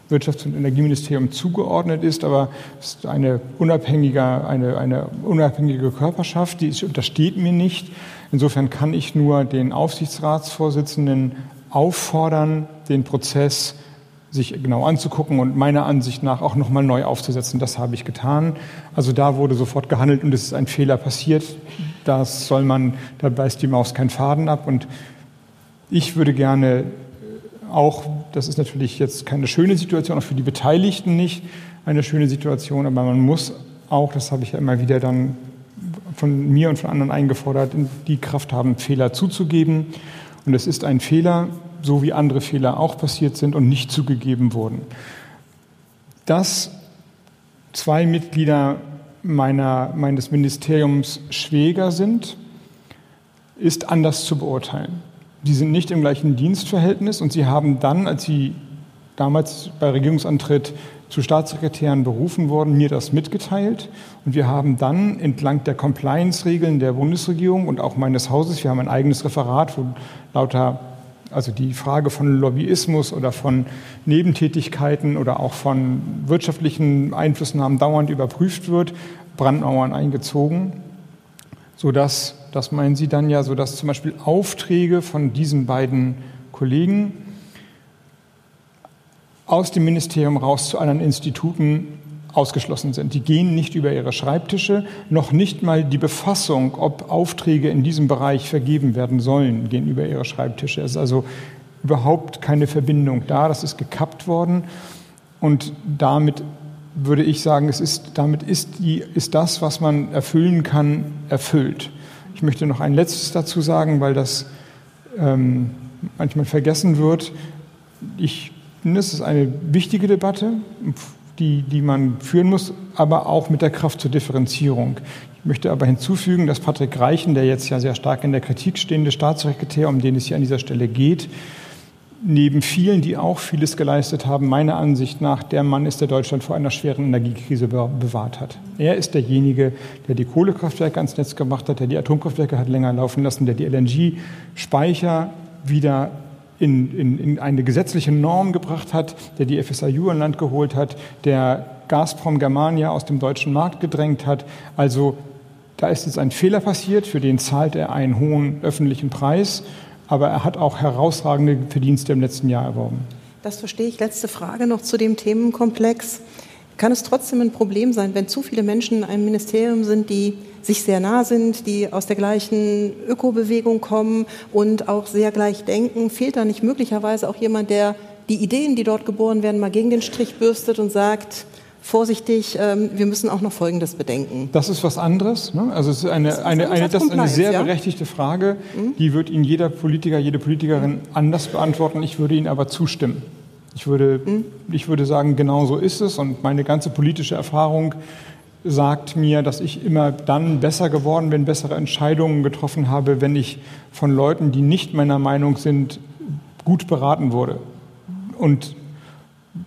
[SPEAKER 3] Wirtschafts- und Energieministerium zugeordnet ist, aber es ist eine unabhängige, eine, eine unabhängige Körperschaft, die untersteht mir nicht. Insofern kann ich nur den Aufsichtsratsvorsitzenden auffordern, den Prozess sich genau anzugucken und meiner Ansicht nach auch nochmal neu aufzusetzen. Das habe ich getan. Also da wurde sofort gehandelt und es ist ein Fehler passiert. Das soll man, da beißt die Maus keinen Faden ab. Und ich würde gerne auch, das ist natürlich jetzt keine schöne Situation, auch für die Beteiligten nicht eine schöne Situation, aber man muss auch, das habe ich ja immer wieder dann von mir und von anderen eingefordert, die Kraft haben, Fehler zuzugeben. Und es ist ein Fehler, so wie andere Fehler auch passiert sind und nicht zugegeben wurden. Dass zwei Mitglieder meiner, meines Ministeriums Schwäger sind, ist anders zu beurteilen. Die sind nicht im gleichen Dienstverhältnis und sie haben dann, als sie damals bei Regierungsantritt zu Staatssekretären berufen wurden, mir das mitgeteilt. Und wir haben dann entlang der Compliance-Regeln der Bundesregierung und auch meines Hauses, wir haben ein eigenes Referat, wo lauter also die Frage von Lobbyismus oder von Nebentätigkeiten oder auch von wirtschaftlichen Einflussnahmen dauernd überprüft wird, Brandmauern eingezogen, sodass, das meinen Sie dann ja, sodass zum Beispiel Aufträge von diesen beiden Kollegen aus dem Ministerium raus zu anderen Instituten ausgeschlossen sind. Die gehen nicht über ihre Schreibtische, noch nicht mal die Befassung, ob Aufträge in diesem Bereich vergeben werden sollen, gehen über ihre Schreibtische. Es ist also überhaupt keine Verbindung da. Das ist gekappt worden. Und damit würde ich sagen, es ist, damit ist, die, ist das, was man erfüllen kann, erfüllt. Ich möchte noch ein letztes dazu sagen, weil das ähm, manchmal vergessen wird. Ich finde, es ist eine wichtige Debatte, die, die man führen muss, aber auch mit der Kraft zur Differenzierung. Ich möchte aber hinzufügen, dass Patrick Reichen, der jetzt ja sehr stark in der Kritik stehende Staatssekretär, um den es hier an dieser Stelle geht, neben vielen, die auch vieles geleistet haben, meiner Ansicht nach der Mann ist, der Deutschland vor einer schweren Energiekrise bewahrt hat. Er ist derjenige, der die Kohlekraftwerke ans Netz gemacht hat, der die Atomkraftwerke hat länger laufen lassen, der die LNG-Speicher wieder in, in, in eine gesetzliche Norm gebracht hat, der die FSIU an Land geholt hat, der Gazprom Germania aus dem deutschen Markt gedrängt hat. Also da ist jetzt ein Fehler passiert, für den zahlt er einen hohen öffentlichen Preis aber er hat auch herausragende Verdienste im letzten Jahr erworben.
[SPEAKER 2] Das verstehe ich. Letzte Frage noch zu dem Themenkomplex. Kann es trotzdem ein Problem sein, wenn zu viele Menschen in einem Ministerium sind, die sich sehr nah sind, die aus der gleichen Ökobewegung kommen und auch sehr gleich denken? Fehlt da nicht möglicherweise auch jemand, der die Ideen, die dort geboren werden, mal gegen den Strich bürstet und sagt, vorsichtig, ähm, wir müssen auch noch Folgendes bedenken.
[SPEAKER 3] Das ist was anderes. Ne? Also es ist eine, ist eine, eine, das ist eine sehr ja? berechtigte Frage. Mhm. Die wird Ihnen jeder Politiker, jede Politikerin mhm. anders beantworten. Ich würde Ihnen aber zustimmen. Ich würde, mhm. ich würde sagen, genau so ist es. Und meine ganze politische Erfahrung sagt mir, dass ich immer dann besser geworden bin, bessere Entscheidungen getroffen habe, wenn ich von Leuten, die nicht meiner Meinung sind, gut beraten wurde. Und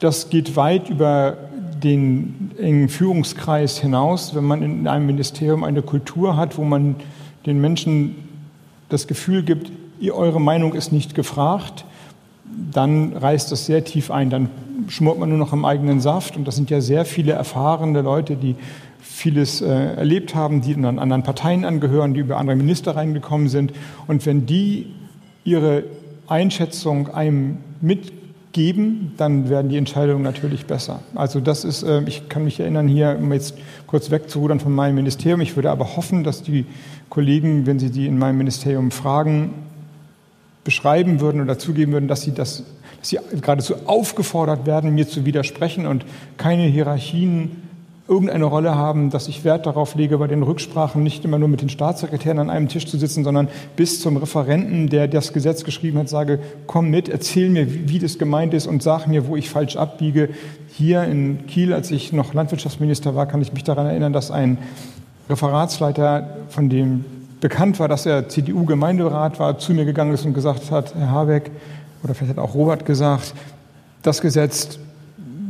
[SPEAKER 3] das geht weit über den engen Führungskreis hinaus, wenn man in einem Ministerium eine Kultur hat, wo man den Menschen das Gefühl gibt, ihr, eure Meinung ist nicht gefragt, dann reißt das sehr tief ein. Dann schmort man nur noch am eigenen Saft. Und das sind ja sehr viele erfahrene Leute, die vieles äh, erlebt haben, die dann anderen Parteien angehören, die über andere Minister reingekommen sind. Und wenn die ihre Einschätzung einem mit geben, dann werden die Entscheidungen natürlich besser. Also das ist, äh, ich kann mich erinnern hier, um jetzt kurz wegzurudern von meinem Ministerium, ich würde aber hoffen, dass die Kollegen, wenn sie die in meinem Ministerium fragen, beschreiben würden oder zugeben würden, dass sie das dass sie geradezu aufgefordert werden, mir zu widersprechen und keine Hierarchien irgendeine Rolle haben, dass ich Wert darauf lege, bei den Rücksprachen nicht immer nur mit den Staatssekretären an einem Tisch zu sitzen, sondern bis zum Referenten, der das Gesetz geschrieben hat, sage, komm mit, erzähl mir, wie, wie das gemeint ist und sag mir, wo ich falsch abbiege. Hier in Kiel, als ich noch Landwirtschaftsminister war, kann ich mich daran erinnern, dass ein Referatsleiter, von dem bekannt war, dass er CDU-Gemeinderat war, zu mir gegangen ist und gesagt hat, Herr Habeck, oder vielleicht hat auch Robert gesagt, das Gesetz,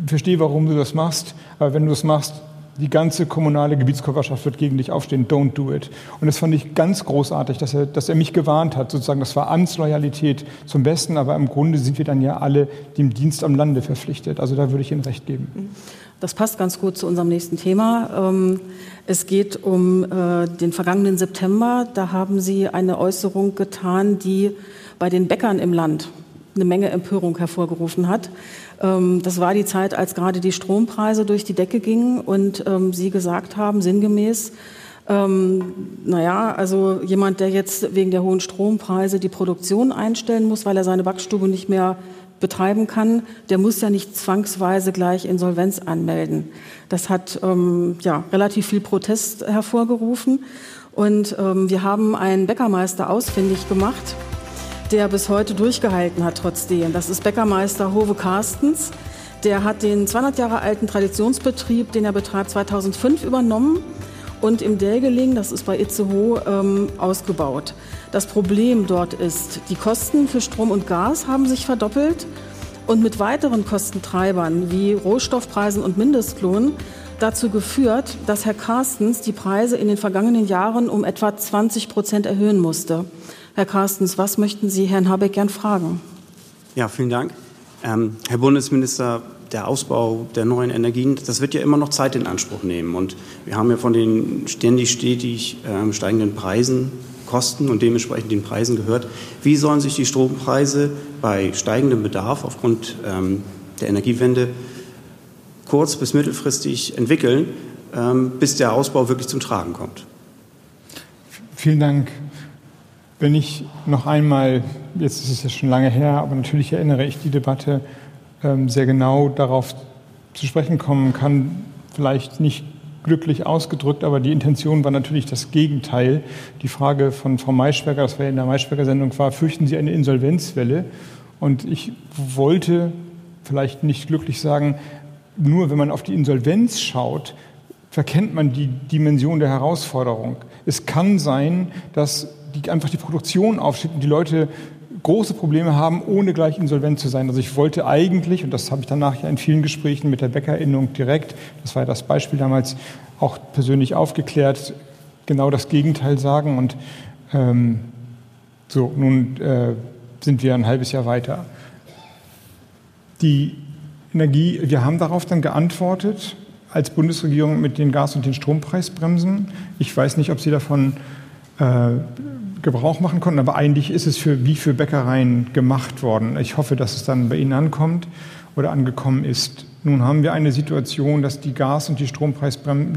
[SPEAKER 3] verstehe, warum du das machst, aber wenn du es machst, die ganze kommunale Gebietskörperschaft wird gegen dich aufstehen. Don't do it. Und das fand ich ganz großartig, dass er, dass er mich gewarnt hat. Sozusagen, das war Amtsloyalität zum Besten, aber im Grunde sind wir dann ja alle dem Dienst am Lande verpflichtet. Also da würde ich Ihnen recht geben.
[SPEAKER 4] Das passt ganz gut zu unserem nächsten Thema. Ähm, es geht um äh, den vergangenen September. Da haben Sie eine Äußerung getan, die bei den Bäckern im Land eine Menge Empörung hervorgerufen hat. Ähm, das war die Zeit, als gerade die Strompreise durch die Decke gingen und ähm, Sie gesagt haben, sinngemäß, ähm, naja, also jemand, der jetzt wegen der hohen Strompreise die Produktion einstellen muss, weil er seine Backstube nicht mehr betreiben kann, der muss ja nicht zwangsweise gleich Insolvenz anmelden. Das hat ähm, ja, relativ viel Protest hervorgerufen. Und ähm, wir haben einen Bäckermeister ausfindig gemacht, der bis heute durchgehalten hat trotzdem. Das ist Bäckermeister Hove Carstens. Der hat den 200 Jahre alten Traditionsbetrieb, den er betreibt, 2005 übernommen und im Delgeling, das ist bei Itzehoe, ähm, ausgebaut. Das Problem dort ist, die Kosten für Strom und Gas haben sich verdoppelt und mit weiteren Kostentreibern wie Rohstoffpreisen und Mindestlohn dazu geführt, dass Herr Carstens die Preise in den vergangenen Jahren um etwa 20 Prozent erhöhen musste. Herr Carstens, was möchten Sie Herrn Habeck gern fragen?
[SPEAKER 6] Ja, vielen Dank. Ähm, Herr Bundesminister, der Ausbau der neuen Energien, das wird ja immer noch Zeit in Anspruch nehmen. Und wir haben ja von den ständig stetig äh, steigenden Preisen, Kosten und dementsprechend den Preisen gehört. Wie sollen sich die Strompreise bei steigendem Bedarf aufgrund ähm, der Energiewende kurz- bis mittelfristig entwickeln, ähm, bis der Ausbau wirklich zum Tragen kommt?
[SPEAKER 3] Vielen Dank wenn ich noch einmal, jetzt ist es ja schon lange her, aber natürlich erinnere ich die Debatte ähm, sehr genau darauf zu sprechen kommen kann, vielleicht nicht glücklich ausgedrückt, aber die Intention war natürlich das Gegenteil. Die Frage von Frau Maischberger, das war in der Maischberger Sendung war, fürchten Sie eine Insolvenzwelle? Und ich wollte vielleicht nicht glücklich sagen, nur wenn man auf die Insolvenz schaut, verkennt man die Dimension der Herausforderung. Es kann sein, dass die, einfach die Produktion aufsteht und die Leute große Probleme haben, ohne gleich insolvent zu sein. Also ich wollte eigentlich, und das habe ich danach ja in vielen Gesprächen mit der Bäckerinnung direkt, das war ja das Beispiel damals, auch persönlich aufgeklärt, genau das Gegenteil sagen. Und ähm, so, nun äh, sind wir ein halbes Jahr weiter. Die Energie, wir haben darauf dann geantwortet als Bundesregierung mit den Gas- und den Strompreisbremsen. Ich weiß nicht, ob Sie davon äh, Gebrauch machen konnten, aber eigentlich ist es für, wie für Bäckereien gemacht worden. Ich hoffe, dass es dann bei Ihnen ankommt oder angekommen ist. Nun haben wir eine Situation, dass die Gas- und die,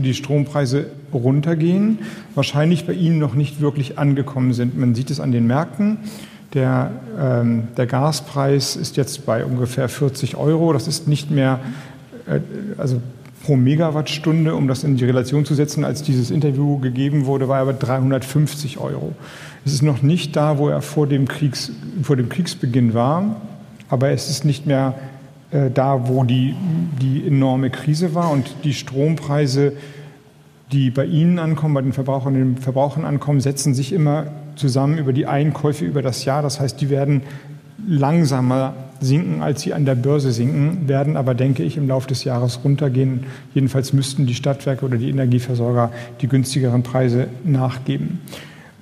[SPEAKER 3] die Strompreise runtergehen, wahrscheinlich bei Ihnen noch nicht wirklich angekommen sind. Man sieht es an den Märkten. Der, ähm, der Gaspreis ist jetzt bei ungefähr 40 Euro. Das ist nicht mehr, äh, also pro Megawattstunde, um das in die Relation zu setzen, als dieses Interview gegeben wurde, war er aber 350 Euro. Es ist noch nicht da, wo er vor dem, Kriegs, vor dem Kriegsbeginn war, aber es ist nicht mehr äh, da, wo die, die enorme Krise war und die Strompreise, die bei Ihnen ankommen, bei den Verbrauchern, den Verbrauchern ankommen, setzen sich immer zusammen über die Einkäufe über das Jahr. Das heißt, die werden langsamer sinken, als sie an der Börse sinken, werden aber, denke ich, im Laufe des Jahres runtergehen. Jedenfalls müssten die Stadtwerke oder die Energieversorger die günstigeren Preise nachgeben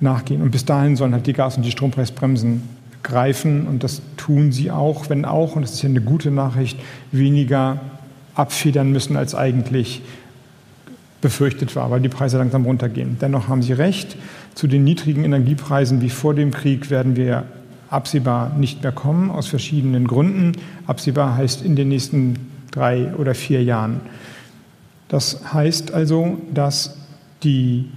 [SPEAKER 3] nachgehen. Und bis dahin sollen halt die Gas- und die Strompreisbremsen greifen und das tun sie auch, wenn auch, und das ist ja eine gute Nachricht, weniger abfedern müssen, als eigentlich befürchtet war, weil die Preise langsam runtergehen. Dennoch haben Sie recht, zu den niedrigen Energiepreisen wie vor dem Krieg werden wir absehbar nicht mehr kommen, aus verschiedenen Gründen. Absehbar heißt in den nächsten drei oder vier Jahren. Das heißt also, dass die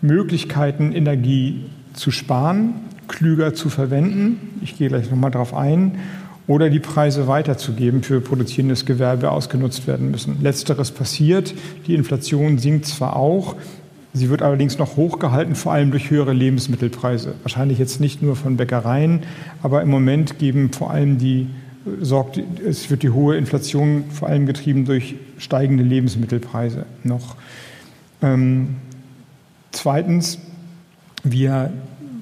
[SPEAKER 3] Möglichkeiten, Energie zu sparen, klüger zu verwenden, ich gehe gleich nochmal darauf ein, oder die Preise weiterzugeben für produzierendes Gewerbe ausgenutzt werden müssen. Letzteres passiert, die Inflation sinkt zwar auch, sie wird allerdings noch hochgehalten, vor allem durch höhere Lebensmittelpreise. Wahrscheinlich jetzt nicht nur von Bäckereien, aber im Moment geben vor allem die sorgt, es wird die hohe Inflation vor allem getrieben durch steigende Lebensmittelpreise noch. Ähm, Zweitens, wir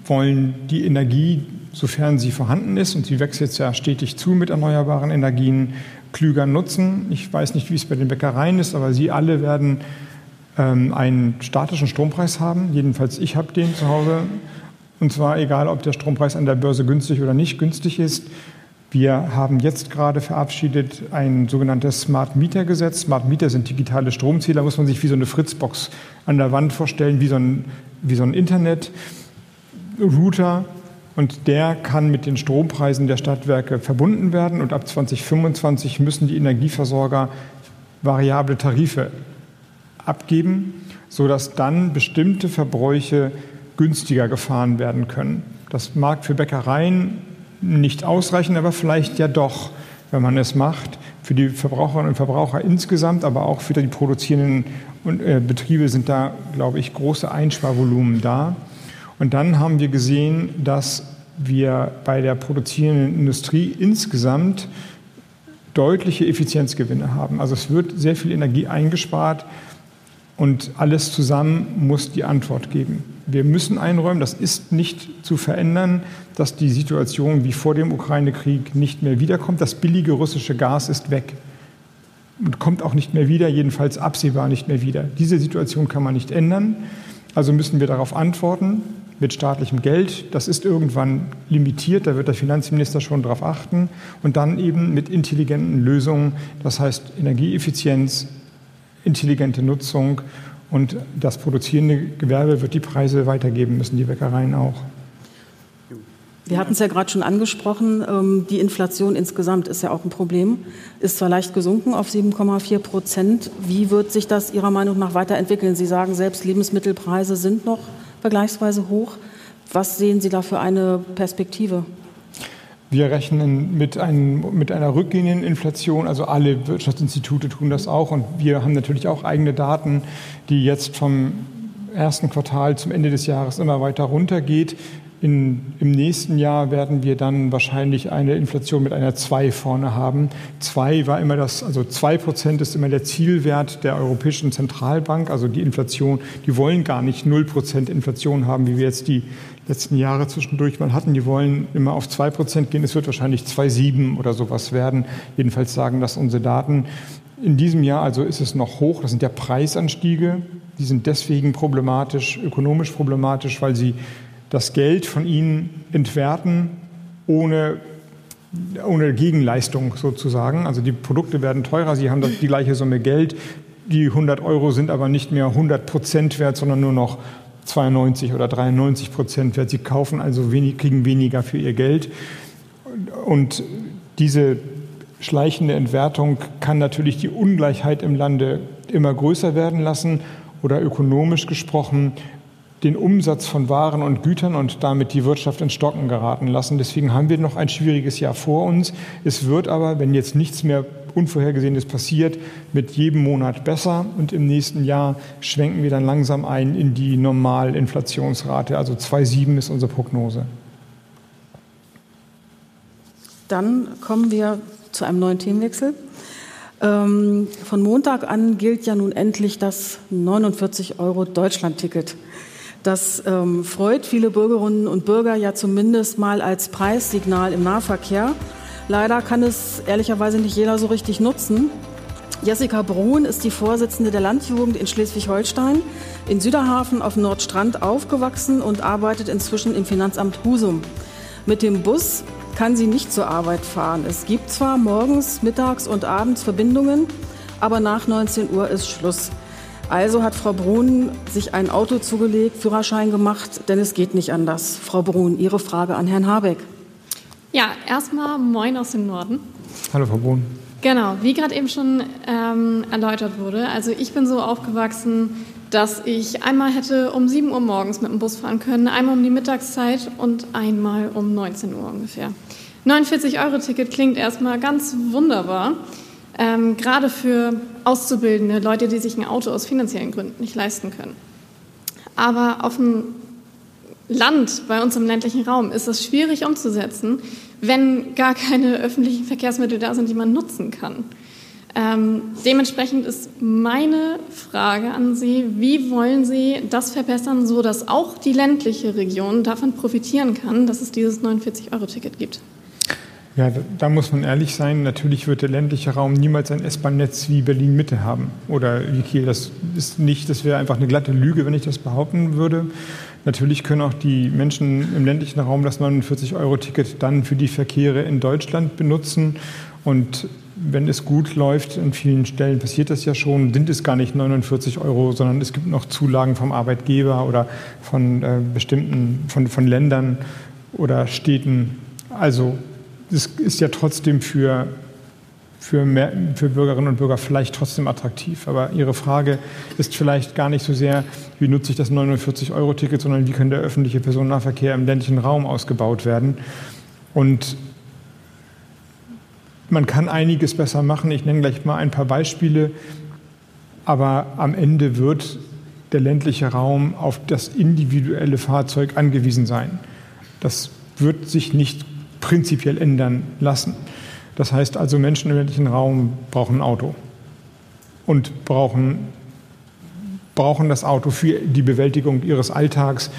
[SPEAKER 3] wollen die Energie, sofern sie vorhanden ist, und sie wächst jetzt ja stetig zu mit erneuerbaren Energien, klüger nutzen. Ich weiß nicht, wie es bei den Bäckereien ist, aber Sie alle werden ähm, einen statischen Strompreis haben. Jedenfalls ich habe den zu Hause. Und zwar egal, ob der Strompreis an der Börse günstig oder nicht günstig ist. Wir haben jetzt gerade verabschiedet ein sogenanntes Smart Meter Gesetz. Smart Meter sind digitale Stromzähler, muss man sich wie so eine Fritzbox an der Wand vorstellen, wie so ein, wie so ein Internet-Router. Und der kann mit den Strompreisen der Stadtwerke verbunden werden. Und ab 2025 müssen die Energieversorger variable Tarife abgeben, sodass dann bestimmte Verbräuche günstiger gefahren werden können. Das mag für Bäckereien nicht ausreichen, aber vielleicht ja doch, wenn man es macht. Für die Verbraucherinnen und Verbraucher insgesamt, aber auch für die produzierenden äh, Betriebe sind da, glaube ich, große Einsparvolumen da. Und dann haben wir gesehen, dass wir bei der produzierenden Industrie insgesamt deutliche Effizienzgewinne haben. Also es wird sehr viel Energie eingespart und alles zusammen muss die Antwort geben. Wir müssen einräumen, das ist nicht zu verändern, dass die Situation wie vor dem Ukraine-Krieg nicht mehr wiederkommt. Das billige russische Gas ist weg und kommt auch nicht mehr wieder, jedenfalls absehbar nicht mehr wieder. Diese Situation kann man nicht ändern. Also müssen wir darauf antworten mit staatlichem Geld. Das ist irgendwann limitiert, da wird der Finanzminister schon darauf achten. Und dann eben mit intelligenten Lösungen, das heißt Energieeffizienz, intelligente Nutzung und das produzierende Gewerbe wird die Preise weitergeben müssen, die Bäckereien auch.
[SPEAKER 4] Wir hatten es ja gerade schon angesprochen, ähm, die Inflation insgesamt ist ja auch ein Problem, ist zwar leicht gesunken auf 7,4 Prozent. Wie wird sich das Ihrer Meinung nach weiterentwickeln? Sie sagen selbst, Lebensmittelpreise sind noch vergleichsweise hoch. Was sehen Sie da für eine Perspektive?
[SPEAKER 3] Wir rechnen mit, einem, mit einer rückgehenden Inflation, also alle Wirtschaftsinstitute tun das auch und wir haben natürlich auch eigene Daten, die jetzt vom ersten Quartal zum Ende des Jahres immer weiter runtergeht. In, Im nächsten Jahr werden wir dann wahrscheinlich eine Inflation mit einer 2 vorne haben. 2 war immer das, also 2 Prozent ist immer der Zielwert der Europäischen Zentralbank. Also die Inflation, die wollen gar nicht 0 Prozent Inflation haben, wie wir jetzt die letzten Jahre zwischendurch mal hatten. Die wollen immer auf 2 Prozent gehen. Es wird wahrscheinlich 2,7 oder sowas werden. Jedenfalls sagen das unsere Daten. In diesem Jahr also ist es noch hoch. Das sind ja Preisanstiege. Die sind deswegen problematisch, ökonomisch problematisch, weil sie das Geld von ihnen entwerten ohne, ohne Gegenleistung sozusagen. Also die Produkte werden teurer, sie haben die gleiche Summe Geld. Die 100 Euro sind aber nicht mehr 100 Prozent wert, sondern nur noch 92 oder 93 Prozent wert. Sie kaufen also wenig, kriegen weniger für ihr Geld. Und diese schleichende Entwertung kann natürlich die Ungleichheit im Lande immer größer werden lassen oder ökonomisch gesprochen den Umsatz von Waren und Gütern und damit die Wirtschaft ins Stocken geraten lassen. Deswegen haben wir noch ein schwieriges Jahr vor uns. Es wird aber, wenn jetzt nichts mehr Unvorhergesehenes passiert, mit jedem Monat besser und im nächsten Jahr schwenken wir dann langsam ein in die Normalinflationsrate. Also 2,7 ist unsere Prognose.
[SPEAKER 4] Dann kommen wir zu einem neuen Themenwechsel. Ähm, von Montag an gilt ja nun endlich das 49 Euro Deutschland-Ticket. Das ähm, freut viele Bürgerinnen und Bürger ja zumindest mal als Preissignal im Nahverkehr. Leider kann es ehrlicherweise nicht jeder so richtig nutzen. Jessica Brun ist die Vorsitzende der Landjugend in Schleswig-Holstein, in Süderhafen auf Nordstrand aufgewachsen und arbeitet inzwischen im Finanzamt Husum. Mit dem Bus kann sie nicht zur Arbeit fahren. Es gibt zwar morgens, mittags und abends Verbindungen, aber nach 19 Uhr ist Schluss. Also hat Frau Brun sich ein Auto zugelegt, Führerschein gemacht, denn es geht nicht anders. Frau Brun, Ihre Frage an Herrn Habeck.
[SPEAKER 7] Ja, erstmal Moin aus dem Norden.
[SPEAKER 3] Hallo, Frau Brun.
[SPEAKER 7] Genau, wie gerade eben schon ähm, erläutert wurde. Also ich bin so aufgewachsen, dass ich einmal hätte um 7 Uhr morgens mit dem Bus fahren können, einmal um die Mittagszeit und einmal um 19 Uhr ungefähr. 49-Euro-Ticket klingt erstmal ganz wunderbar. Ähm, gerade für Auszubildende, Leute, die sich ein Auto aus finanziellen Gründen nicht leisten können. Aber auf dem Land, bei uns im ländlichen Raum, ist es schwierig umzusetzen, wenn gar keine öffentlichen Verkehrsmittel da sind, die man nutzen kann. Ähm, dementsprechend ist meine Frage an Sie, wie wollen Sie das verbessern, so dass auch die ländliche Region davon profitieren kann, dass es dieses 49-Euro-Ticket gibt?
[SPEAKER 3] Ja, da muss man ehrlich sein. Natürlich wird der ländliche Raum niemals ein S-Bahn-Netz wie Berlin-Mitte haben oder wie Kiel. Das ist nicht, das wäre einfach eine glatte Lüge, wenn ich das behaupten würde. Natürlich können auch die Menschen im ländlichen Raum das 49-Euro-Ticket dann für die Verkehre in Deutschland benutzen. Und wenn es gut läuft, in vielen Stellen passiert das ja schon, sind es gar nicht 49 Euro, sondern es gibt noch Zulagen vom Arbeitgeber oder von äh, bestimmten, von, von Ländern oder Städten. Also es ist ja trotzdem für, für, mehr, für Bürgerinnen und Bürger vielleicht trotzdem attraktiv. Aber Ihre Frage ist vielleicht gar nicht so sehr, wie nutze ich das 49-Euro-Ticket, sondern wie kann der öffentliche Personennahverkehr im ländlichen Raum ausgebaut werden. Und man kann einiges besser machen. Ich nenne gleich mal ein paar Beispiele. Aber am Ende wird der ländliche Raum auf das individuelle Fahrzeug angewiesen sein. Das wird sich nicht prinzipiell ändern lassen. Das heißt also, Menschen im ländlichen Raum brauchen ein Auto und brauchen, brauchen das Auto für die Bewältigung ihres Alltags.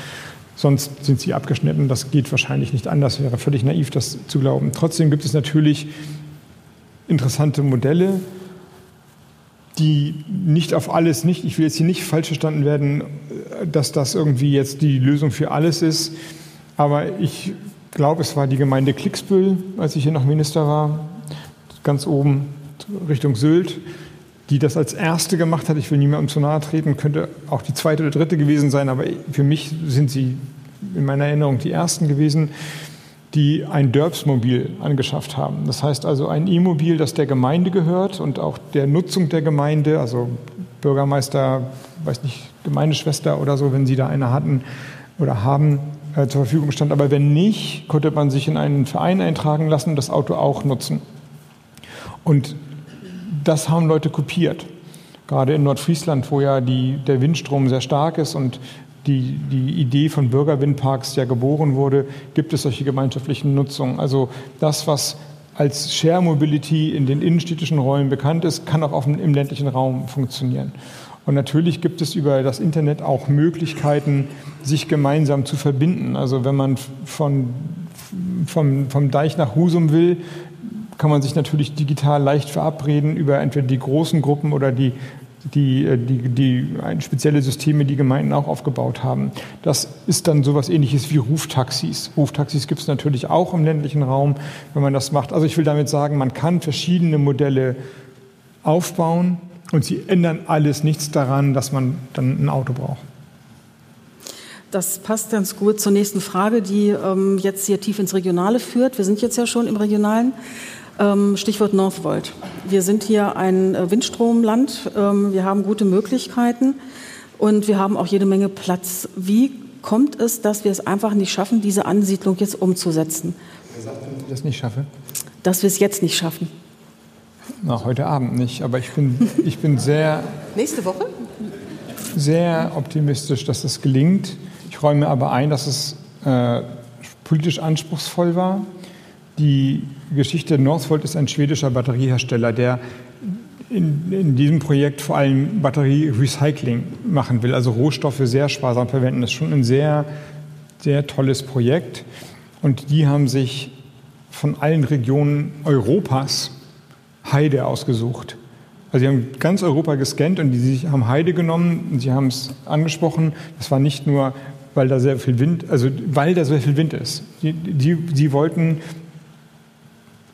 [SPEAKER 3] Sonst sind sie abgeschnitten. Das geht wahrscheinlich nicht anders. Wäre völlig naiv, das zu glauben. Trotzdem gibt es natürlich interessante Modelle, die nicht auf alles nicht, ich will jetzt hier nicht falsch verstanden werden, dass das irgendwie jetzt die Lösung für alles ist. Aber ich glaube, es war die Gemeinde Klicksbüll, als ich hier noch Minister war, ganz oben Richtung Sylt, die das als erste gemacht hat. Ich will niemandem zu nahe treten, könnte auch die zweite oder dritte gewesen sein, aber für mich sind sie in meiner Erinnerung die ersten gewesen, die ein Dörpsmobil angeschafft haben. Das heißt also ein E-Mobil, das der Gemeinde gehört und auch der Nutzung der Gemeinde, also Bürgermeister, weiß nicht, Gemeindeschwester oder so, wenn sie da eine hatten oder haben, äh, zur Verfügung stand. Aber wenn nicht, konnte man sich in einen Verein eintragen lassen und das Auto auch nutzen. Und das haben Leute kopiert. Gerade in Nordfriesland, wo ja die, der Windstrom sehr stark ist und die, die Idee von Bürgerwindparks ja geboren wurde, gibt es solche gemeinschaftlichen Nutzungen. Also das, was als Share Mobility in den innenstädtischen Räumen bekannt ist, kann auch dem, im ländlichen Raum funktionieren. Und natürlich gibt es über das Internet auch Möglichkeiten, sich gemeinsam zu verbinden. Also wenn man von, vom, vom Deich nach Husum will, kann man sich natürlich digital leicht verabreden über entweder die großen Gruppen oder die die, äh, die, die spezielle Systeme, die Gemeinden auch aufgebaut haben. Das ist dann sowas ähnliches wie Ruftaxis. Ruftaxis gibt es natürlich auch im ländlichen Raum, wenn man das macht. Also ich will damit sagen, man kann verschiedene Modelle aufbauen und sie ändern alles nichts daran, dass man dann ein Auto braucht.
[SPEAKER 4] Das passt ganz gut zur nächsten Frage, die ähm, jetzt hier tief ins Regionale führt. Wir sind jetzt ja schon im Regionalen. Ähm, Stichwort Northvolt. Wir sind hier ein äh, Windstromland. Ähm, wir haben gute Möglichkeiten und wir haben auch jede Menge Platz. Wie kommt es, dass wir es einfach nicht schaffen, diese Ansiedlung jetzt umzusetzen?
[SPEAKER 3] Wer sagt, dass ich das nicht schaffe?
[SPEAKER 4] Dass wir es jetzt nicht schaffen.
[SPEAKER 3] Na, heute Abend nicht, aber ich bin, ich bin sehr.
[SPEAKER 2] Nächste Woche?
[SPEAKER 3] Sehr optimistisch, dass das gelingt. Ich räume aber ein, dass es äh, politisch anspruchsvoll war. Die Geschichte Northvolt ist ein schwedischer Batteriehersteller, der in, in, diesem Projekt vor allem Batterie-Recycling machen will, also Rohstoffe sehr sparsam verwenden. Das ist schon ein sehr, sehr tolles Projekt. Und die haben sich von allen Regionen Europas Heide ausgesucht. Also sie haben ganz Europa gescannt und die haben Heide genommen und sie haben es angesprochen. Das war nicht nur, weil da sehr viel Wind, also weil da sehr viel Wind ist. Die, die, die wollten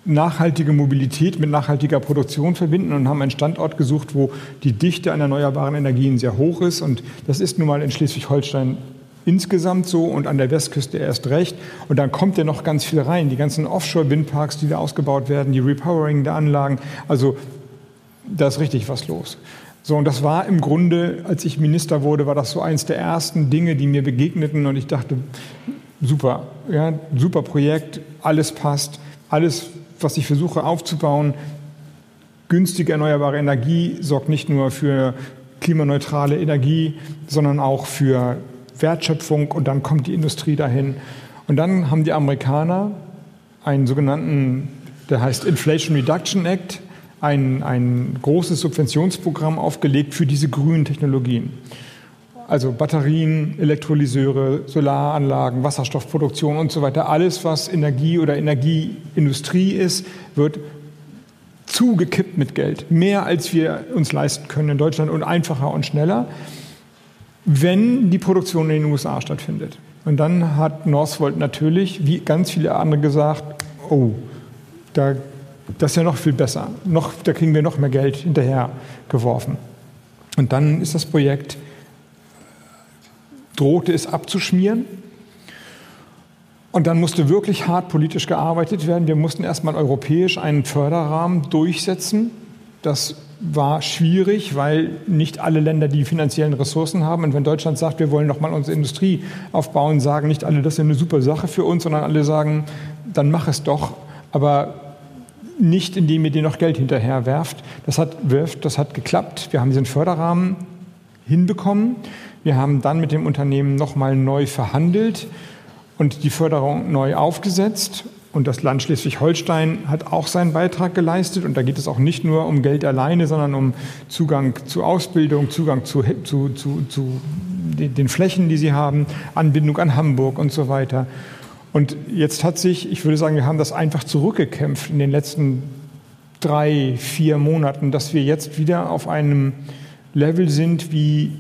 [SPEAKER 3] nachhaltige Mobilität mit nachhaltiger Produktion verbinden und haben einen Standort gesucht, wo die Dichte an erneuerbaren Energien sehr hoch ist. Und das ist nun mal in Schleswig-Holstein insgesamt so und an der Westküste erst recht. Und dann kommt ja noch ganz viel rein. Die ganzen Offshore-Windparks, die da ausgebaut werden, die Repowering der Anlagen. Also da ist richtig was los. So, und das war im Grunde, als ich Minister wurde, war das so eins der ersten Dinge, die mir begegneten. Und ich dachte, super, ja, super Projekt, alles passt, alles was ich versuche aufzubauen, günstige erneuerbare Energie sorgt nicht nur für klimaneutrale Energie, sondern auch für Wertschöpfung und dann kommt die Industrie dahin. Und dann haben die Amerikaner einen sogenannten, der heißt Inflation Reduction Act, ein, ein großes Subventionsprogramm aufgelegt für diese grünen Technologien. Also Batterien, Elektrolyseure, Solaranlagen, Wasserstoffproduktion und so weiter. Alles, was Energie oder Energieindustrie ist, wird zugekippt mit Geld. Mehr als wir uns leisten können in Deutschland und einfacher und schneller, wenn die Produktion in den USA stattfindet. Und dann hat Northvolt natürlich, wie ganz viele andere gesagt, oh, da, das ist ja noch viel besser. Noch, da kriegen wir noch mehr Geld hinterher geworfen. Und dann ist das Projekt drohte es abzuschmieren. Und dann musste wirklich hart politisch gearbeitet werden. Wir mussten erstmal europäisch einen Förderrahmen durchsetzen. Das war schwierig, weil nicht alle Länder die finanziellen Ressourcen haben. Und wenn Deutschland sagt, wir wollen noch mal unsere Industrie aufbauen, sagen nicht alle, das ist eine super Sache für uns, sondern alle sagen, dann mach es doch. Aber nicht, indem ihr dir noch Geld hinterher werft. Das hat, wirft, das hat geklappt. Wir haben diesen Förderrahmen hinbekommen. Wir haben dann mit dem Unternehmen nochmal neu verhandelt und die Förderung neu aufgesetzt. Und das Land Schleswig-Holstein hat auch seinen Beitrag geleistet. Und da geht es auch nicht nur um Geld alleine, sondern um Zugang zu Ausbildung, Zugang zu, zu, zu, zu den Flächen, die sie haben, Anbindung an Hamburg und so weiter. Und jetzt hat sich, ich würde sagen, wir haben das einfach zurückgekämpft in den letzten drei, vier Monaten, dass wir jetzt wieder auf einem Level sind wie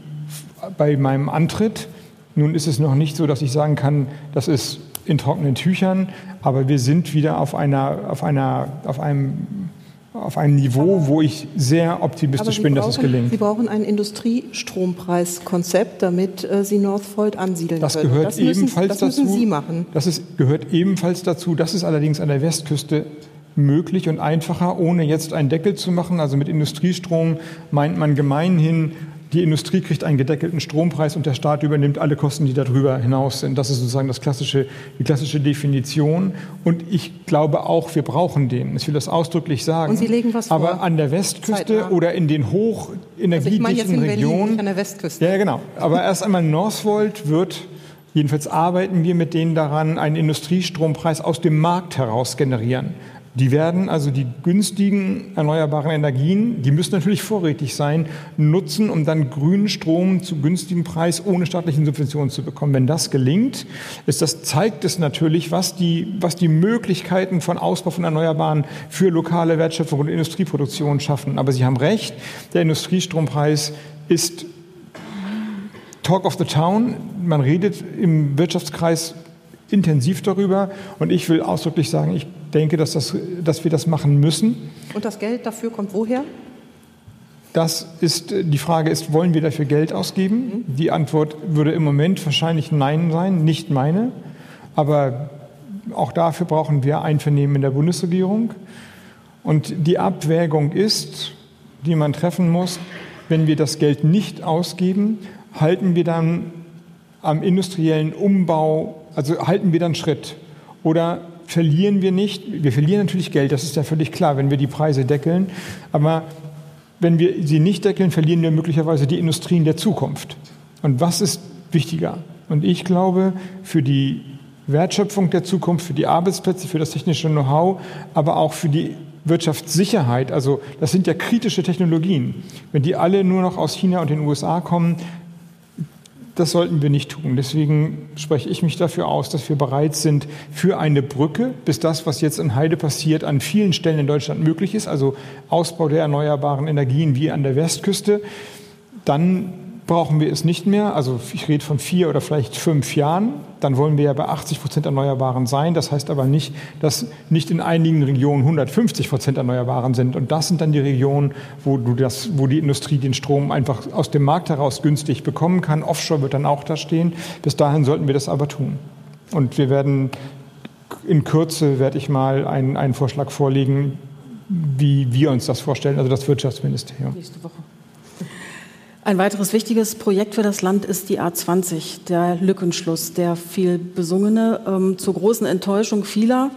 [SPEAKER 3] bei meinem Antritt. Nun ist es noch nicht so, dass ich sagen kann, das ist in trockenen Tüchern, aber wir sind wieder auf, einer, auf, einer, auf, einem, auf einem Niveau, wo ich sehr optimistisch bin, brauchen, dass es gelingt.
[SPEAKER 2] Sie brauchen ein Industriestrompreiskonzept, damit äh, Sie Northvolt ansiedeln
[SPEAKER 3] das
[SPEAKER 2] können.
[SPEAKER 3] Gehört das ebenfalls
[SPEAKER 2] müssen, das
[SPEAKER 3] müssen
[SPEAKER 2] Sie machen.
[SPEAKER 3] Das ist, gehört ebenfalls dazu. Das ist allerdings an der Westküste möglich und einfacher, ohne jetzt einen Deckel zu machen. Also mit Industriestrom meint man gemeinhin die Industrie kriegt einen gedeckelten Strompreis und der Staat übernimmt alle Kosten, die darüber hinaus sind. Das ist sozusagen das klassische, die klassische Definition. Und ich glaube auch, wir brauchen den. Ich will das ausdrücklich sagen.
[SPEAKER 2] Und Sie legen was
[SPEAKER 3] Aber
[SPEAKER 2] vor?
[SPEAKER 3] an der Westküste
[SPEAKER 2] Zeitnah.
[SPEAKER 3] oder in den hochenergiedichten
[SPEAKER 2] Also ich meine jetzt in Berlin,
[SPEAKER 3] Regionen.
[SPEAKER 2] nicht an der Westküste.
[SPEAKER 3] Ja, ja, genau. Aber erst einmal Northvolt wird, jedenfalls arbeiten wir mit denen daran, einen Industriestrompreis aus dem Markt heraus generieren. Die werden also die günstigen erneuerbaren Energien, die müssen natürlich vorrätig sein, nutzen, um dann grünen Strom zu günstigem Preis ohne staatlichen Subventionen zu bekommen. Wenn das gelingt, ist das, zeigt es natürlich, was die, was die Möglichkeiten von Ausbau von Erneuerbaren für lokale Wertschöpfung und Industrieproduktion schaffen. Aber Sie haben recht, der Industriestrompreis ist Talk of the Town. Man redet im Wirtschaftskreis intensiv darüber. Und ich will ausdrücklich sagen, ich denke, dass, das, dass wir das machen müssen.
[SPEAKER 2] Und das Geld dafür kommt woher?
[SPEAKER 3] Das ist, die Frage ist, wollen wir dafür Geld ausgeben? Die Antwort würde im Moment wahrscheinlich Nein sein, nicht meine. Aber auch dafür brauchen wir Einvernehmen in der Bundesregierung. Und die Abwägung ist, die man treffen muss, wenn wir das Geld nicht ausgeben, halten wir dann am industriellen Umbau, also halten wir dann Schritt? Oder verlieren wir nicht? Wir verlieren natürlich Geld, das ist ja völlig klar, wenn wir die Preise deckeln. Aber wenn wir sie nicht deckeln, verlieren wir möglicherweise die Industrien der Zukunft. Und was ist wichtiger? Und ich glaube, für die Wertschöpfung der Zukunft, für die Arbeitsplätze, für das technische Know-how, aber auch für die Wirtschaftssicherheit, also das sind ja kritische Technologien. Wenn die alle nur noch aus China und den USA kommen, das sollten wir nicht tun. Deswegen spreche ich mich dafür aus, dass wir bereit sind für eine Brücke, bis das, was jetzt in Heide passiert, an vielen Stellen in Deutschland möglich ist, also Ausbau der erneuerbaren Energien wie an der Westküste. Dann brauchen wir es nicht mehr. Also ich rede von vier oder vielleicht fünf Jahren. Dann wollen wir ja bei 80 Prozent Erneuerbaren sein. Das heißt aber nicht, dass nicht in einigen Regionen 150 Prozent Erneuerbaren sind. Und das sind dann die Regionen, wo, du das, wo die Industrie den Strom einfach aus dem Markt heraus günstig bekommen kann. Offshore wird dann auch da stehen. Bis dahin sollten wir das aber tun. Und wir werden in Kürze, werde ich mal einen, einen Vorschlag vorlegen, wie wir uns das vorstellen, also das Wirtschaftsministerium.
[SPEAKER 4] Nächste Woche. Ein weiteres wichtiges Projekt für das Land ist die A20, der Lückenschluss, der viel besungene. Ähm, zur großen Enttäuschung vieler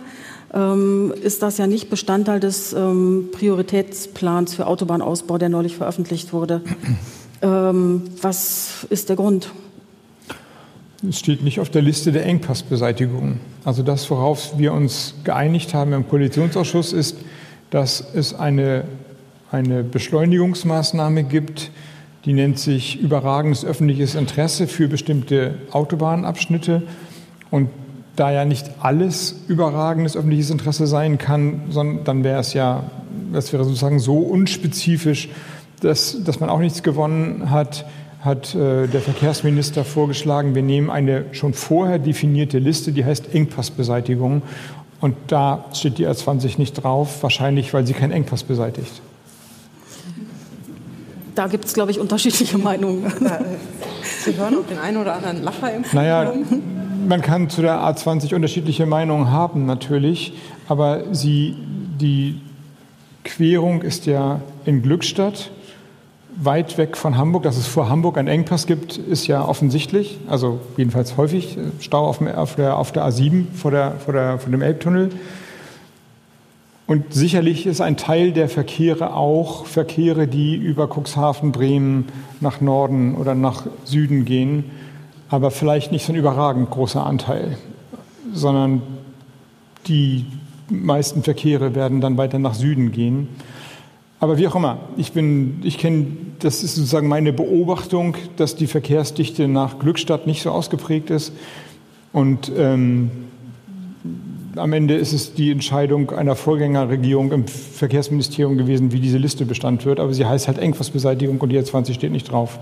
[SPEAKER 4] ähm, ist das ja nicht Bestandteil des ähm, Prioritätsplans für Autobahnausbau, der neulich veröffentlicht wurde. Ähm, was ist der Grund?
[SPEAKER 3] Es steht nicht auf der Liste der Engpassbeseitigung. Also das, worauf wir uns geeinigt haben im Koalitionsausschuss, ist, dass es eine, eine Beschleunigungsmaßnahme gibt, die nennt sich überragendes öffentliches Interesse für bestimmte Autobahnabschnitte. Und da ja nicht alles überragendes öffentliches Interesse sein kann, sondern dann wäre es ja, das wäre sozusagen so unspezifisch, dass, dass man auch nichts gewonnen hat, hat äh, der Verkehrsminister vorgeschlagen, wir nehmen eine schon vorher definierte Liste, die heißt Engpassbeseitigung. Und da steht die A20 nicht drauf, wahrscheinlich, weil sie keinen Engpass beseitigt.
[SPEAKER 4] Da gibt es, glaube ich, unterschiedliche Meinungen.
[SPEAKER 2] Sie hören auch den einen oder anderen Lacher im
[SPEAKER 3] Naja, man kann zu der A20 unterschiedliche Meinungen haben, natürlich, aber sie, die Querung ist ja in Glückstadt, weit weg von Hamburg. Dass es vor Hamburg einen Engpass gibt, ist ja offensichtlich, also jedenfalls häufig. Stau auf, dem, auf, der, auf der A7 vor, der, vor, der, vor dem Elbtunnel. Und sicherlich ist ein Teil der Verkehre auch Verkehre, die über Cuxhaven, Bremen nach Norden oder nach Süden gehen, aber vielleicht nicht so ein überragend großer Anteil, sondern die meisten Verkehre werden dann weiter nach Süden gehen. Aber wie auch immer, ich bin, ich kenne, das ist sozusagen meine Beobachtung, dass die Verkehrsdichte nach Glückstadt nicht so ausgeprägt ist und ähm, am Ende ist es die Entscheidung einer Vorgängerregierung im Verkehrsministerium gewesen, wie diese Liste bestand wird. Aber sie heißt halt Engpassbeseitigung und die A20 steht nicht drauf.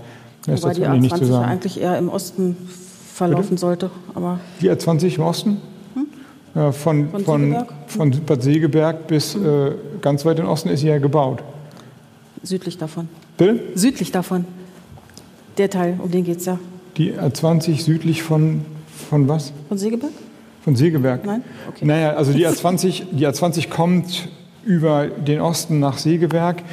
[SPEAKER 4] Mehr Wobei die A20 ja eigentlich eher im Osten verlaufen Bitte? sollte. Aber
[SPEAKER 3] die A20 im Osten? Hm? Ja, von, von, von, von, Bad Segeberg bis hm. äh, ganz weit im Osten ist sie ja gebaut.
[SPEAKER 4] Südlich davon.
[SPEAKER 3] Bitte?
[SPEAKER 4] Südlich davon. Der Teil, um den geht es ja.
[SPEAKER 3] Die A20 südlich von, von was?
[SPEAKER 4] Von Segeberg?
[SPEAKER 3] Von Segeberg?
[SPEAKER 4] Nein? Okay.
[SPEAKER 3] Naja, also die A20, die A20 kommt über den Osten nach Segeberg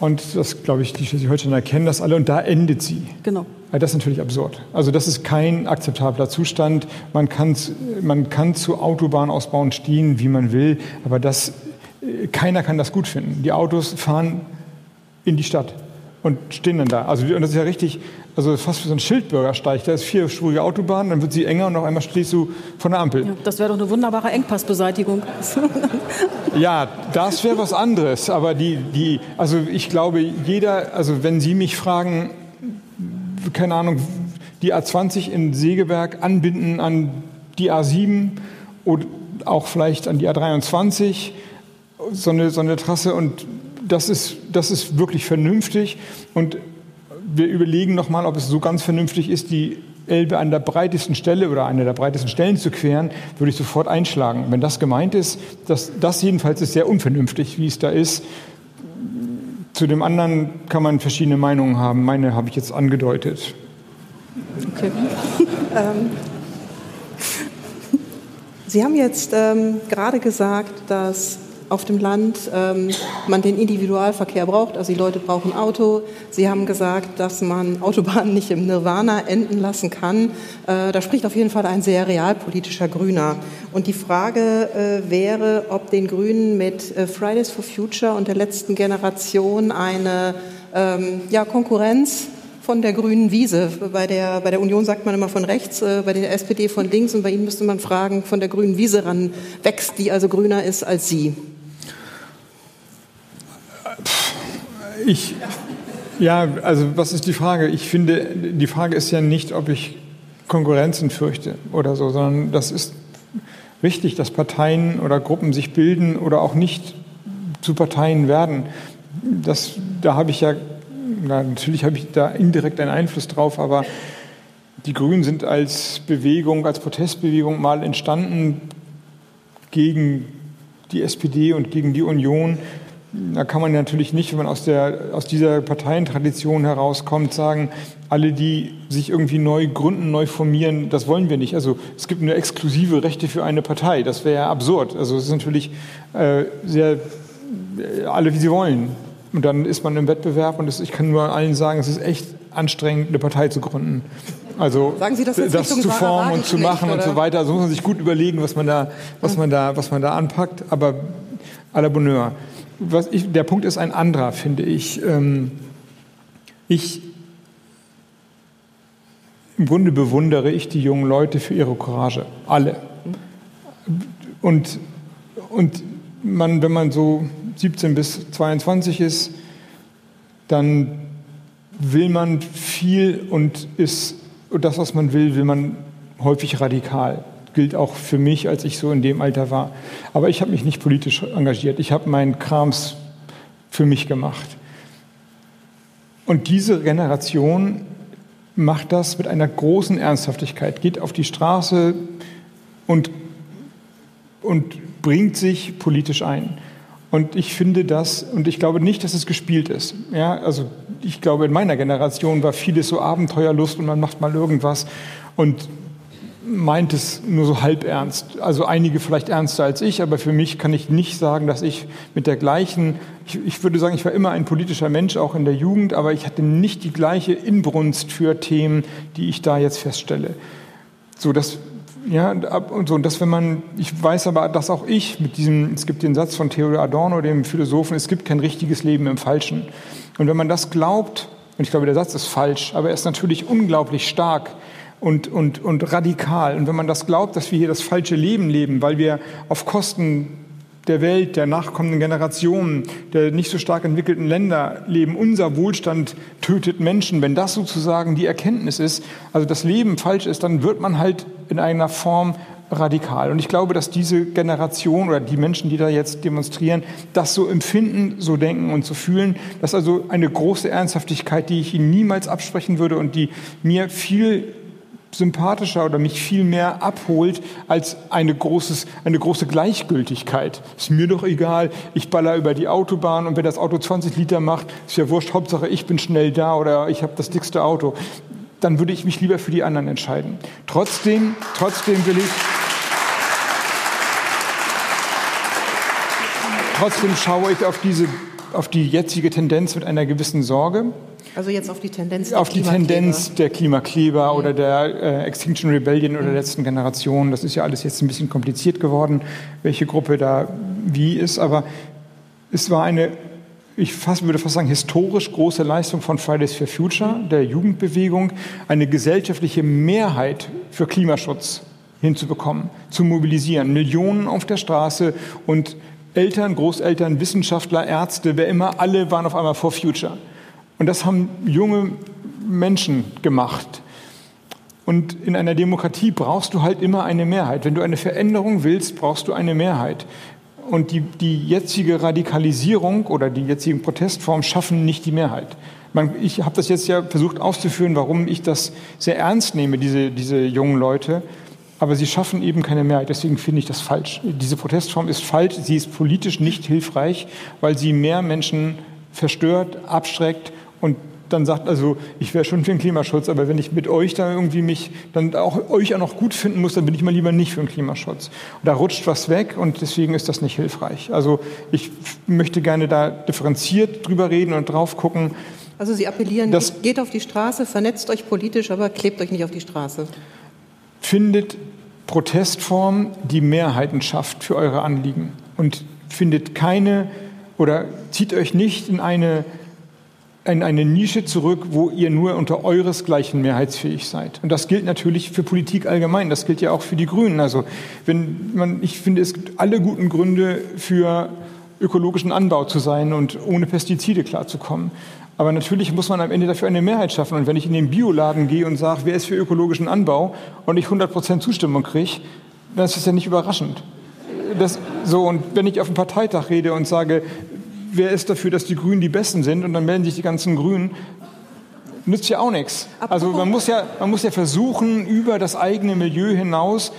[SPEAKER 3] Und das, glaube ich, die Schleswig-Holsteiner kennen das alle und da endet sie.
[SPEAKER 4] Genau.
[SPEAKER 3] Das ist natürlich absurd. Also das ist kein akzeptabler Zustand. Man kann, man kann zu Autobahnausbauen stehen, wie man will, aber das, äh, keiner kann das gut finden. Die Autos fahren in die Stadt und stehen dann da. Also und das ist ja richtig, also fast wie so ein Schildbürgersteig. Da ist vierspurige Autobahn, dann wird sie enger und auf einmal stehst du von der Ampel. Ja,
[SPEAKER 4] das wäre doch eine wunderbare Engpassbeseitigung.
[SPEAKER 3] ja, das wäre was anderes. Aber die, die, also ich glaube, jeder, also wenn Sie mich fragen, keine Ahnung, die A20 in Segeberg anbinden an die A7 oder auch vielleicht an die A23, so eine, so eine Trasse und das ist, das ist wirklich vernünftig und wir überlegen nochmal, ob es so ganz vernünftig ist, die Elbe an der breitesten Stelle oder einer der breitesten Stellen zu queren, würde ich sofort einschlagen. Wenn das gemeint ist, das, das jedenfalls ist sehr unvernünftig, wie es da ist. Zu dem anderen kann man verschiedene Meinungen haben. Meine habe ich jetzt angedeutet. Okay.
[SPEAKER 2] ähm, Sie haben jetzt ähm, gerade gesagt, dass auf dem Land ähm, man den Individualverkehr braucht, also die Leute brauchen Auto. Sie haben gesagt, dass man Autobahnen nicht im Nirvana enden lassen kann. Äh, da spricht auf jeden Fall ein sehr realpolitischer Grüner. Und die Frage äh, wäre, ob den Grünen mit äh, Fridays for Future und der letzten Generation eine ähm, ja, Konkurrenz von der grünen Wiese. Bei der, bei der Union sagt man immer von rechts, äh, bei der SPD von links und bei Ihnen müsste man fragen, von der grünen Wiese ran wächst, die also grüner ist als Sie.
[SPEAKER 3] Ich, ja, also was ist die Frage? Ich finde, die Frage ist ja nicht, ob ich Konkurrenzen fürchte oder so, sondern das ist wichtig, dass Parteien oder Gruppen sich bilden oder auch nicht zu Parteien werden. Das, da habe ich ja, na, natürlich habe ich da indirekt einen Einfluss drauf, aber die Grünen sind als Bewegung, als Protestbewegung mal entstanden gegen die SPD und gegen die Union da kann man natürlich nicht, wenn man aus, der, aus dieser Parteientradition herauskommt, sagen, alle, die sich irgendwie neu gründen, neu formieren, das wollen wir nicht. Also es gibt eine exklusive Rechte für eine Partei. Das wäre ja absurd. Also es ist natürlich äh, sehr, äh, alle wie sie wollen. Und dann ist man im Wettbewerb und das, ich kann nur allen sagen, es ist echt anstrengend, eine Partei zu gründen. Also
[SPEAKER 2] Sagen Sie das,
[SPEAKER 3] das zu formen und zu machen oder? und so weiter. Also muss man sich gut überlegen, was man da, was man da, was man da anpackt. Aber à la Bonheur was ich, der Punkt ist ein anderer, finde ich. Ähm, ich im Grunde bewundere ich die jungen Leute für ihre Courage, alle. Und, und man, wenn man so 17 bis 22 ist, dann will man viel und ist und das, was man will, will man häufig radikal gilt auch für mich, als ich so in dem Alter war. Aber ich habe mich nicht politisch engagiert. Ich habe meinen Krams für mich gemacht. Und diese Generation macht das mit einer großen Ernsthaftigkeit, geht auf die Straße und, und bringt sich politisch ein. Und ich finde das, und ich glaube nicht, dass es gespielt ist. Ja, also ich glaube, in meiner Generation war vieles so Abenteuerlust und man macht mal irgendwas. Und meint es nur so halb ernst. Also einige vielleicht ernster als ich, aber für mich kann ich nicht sagen, dass ich mit der gleichen, ich, ich, würde sagen, ich war immer ein politischer Mensch, auch in der Jugend, aber ich hatte nicht die gleiche Inbrunst für Themen, die ich da jetzt feststelle. So, dass, ja, und so, und das, wenn man, ich weiß aber, dass auch ich mit diesem, es gibt den Satz von Theodor Adorno, dem Philosophen, es gibt kein richtiges Leben im Falschen. Und wenn man das glaubt, und ich glaube, der Satz ist falsch, aber er ist natürlich unglaublich stark, und, und, und radikal. Und wenn man das glaubt, dass wir hier das falsche Leben leben, weil wir auf Kosten der Welt, der nachkommenden Generationen, der nicht so stark entwickelten Länder leben, unser Wohlstand tötet Menschen, wenn das sozusagen die Erkenntnis ist, also das Leben falsch ist, dann wird man halt in einer Form radikal. Und ich glaube, dass diese Generation oder die Menschen, die da jetzt demonstrieren, das so empfinden, so denken und so fühlen. Das ist also eine große Ernsthaftigkeit, die ich ihnen niemals absprechen würde und die mir viel sympathischer oder mich viel mehr abholt als eine, großes, eine große Gleichgültigkeit. Ist mir doch egal, ich baller über die Autobahn und wenn das Auto 20 Liter macht, ist ja wurscht, Hauptsache ich bin schnell da oder ich habe das dickste Auto. Dann würde ich mich lieber für die anderen entscheiden. Trotzdem, trotzdem will ich, trotzdem schaue ich auf diese auf die jetzige Tendenz mit einer gewissen Sorge.
[SPEAKER 2] Also jetzt auf die Tendenz der
[SPEAKER 3] Auf die Tendenz der Klimakleber oder der äh, Extinction Rebellion oder der letzten Generation. Das ist ja alles jetzt ein bisschen kompliziert geworden, welche Gruppe da wie ist. Aber es war eine, ich fast, würde fast sagen, historisch große Leistung von Fridays for Future, der Jugendbewegung, eine gesellschaftliche Mehrheit für Klimaschutz hinzubekommen, zu mobilisieren. Millionen auf der Straße und Eltern, Großeltern, Wissenschaftler, Ärzte, wer immer, alle waren auf einmal for Future. Und das haben junge Menschen gemacht. Und in einer Demokratie brauchst du halt immer eine Mehrheit. Wenn du eine Veränderung willst, brauchst du eine Mehrheit. Und die, die jetzige Radikalisierung oder die jetzigen Protestformen schaffen nicht die Mehrheit. Man, ich habe das jetzt ja versucht auszuführen, warum ich das sehr ernst nehme, diese, diese jungen Leute. Aber sie schaffen eben keine Mehrheit. Deswegen finde ich das falsch. Diese Protestform ist falsch. Sie ist politisch nicht hilfreich, weil sie mehr Menschen verstört, abschreckt und dann sagt, also ich wäre schon für den Klimaschutz, aber wenn ich mit euch da irgendwie mich dann auch euch auch noch gut finden muss, dann bin ich mal lieber nicht für den Klimaschutz. Und da rutscht was weg und deswegen ist das nicht hilfreich. Also ich möchte gerne da differenziert drüber reden und drauf gucken.
[SPEAKER 2] Also Sie appellieren, das geht auf die Straße, vernetzt euch politisch, aber klebt euch nicht auf die Straße.
[SPEAKER 3] Findet Protestform, die Mehrheiten schafft für eure Anliegen und findet keine oder zieht euch nicht in eine in eine Nische zurück, wo ihr nur unter euresgleichen mehrheitsfähig seid. Und das gilt natürlich für Politik allgemein. Das gilt ja auch für die Grünen. Also wenn man, ich finde, es gibt alle guten Gründe für ökologischen Anbau zu sein und ohne Pestizide klarzukommen. Aber natürlich muss man am Ende dafür eine Mehrheit schaffen. Und wenn ich in den Bioladen gehe und sage, wer ist für ökologischen Anbau und ich 100 Prozent Zustimmung kriege, dann ist das ja nicht überraschend. Das, so, und wenn ich auf dem Parteitag rede und sage, wer ist dafür, dass die Grünen die Besten sind und dann melden sich die ganzen Grünen, nützt ja auch nichts. Also man muss ja, man muss ja versuchen, über das eigene Milieu hinaus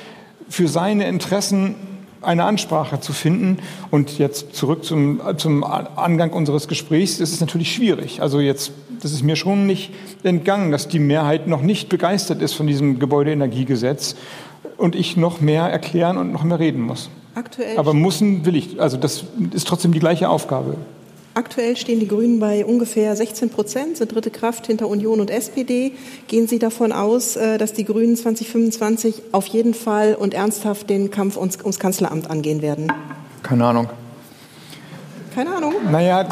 [SPEAKER 3] für seine Interessen eine Ansprache zu finden. Und jetzt zurück zum, zum Angang unseres Gesprächs, das ist natürlich schwierig. Also jetzt, das ist mir schon nicht entgangen, dass die Mehrheit noch nicht begeistert ist von diesem Gebäudeenergiegesetz und ich noch mehr erklären und noch mehr reden muss. Aktuell Aber müssen will ich. Also das ist trotzdem die gleiche Aufgabe.
[SPEAKER 2] Aktuell stehen die Grünen bei ungefähr 16 Prozent, sind dritte Kraft hinter Union und SPD. Gehen Sie davon aus, äh, dass die Grünen 2025 auf jeden Fall und ernsthaft den Kampf ums, ums Kanzleramt angehen werden?
[SPEAKER 3] Keine Ahnung.
[SPEAKER 2] Keine Ahnung?
[SPEAKER 3] Naja.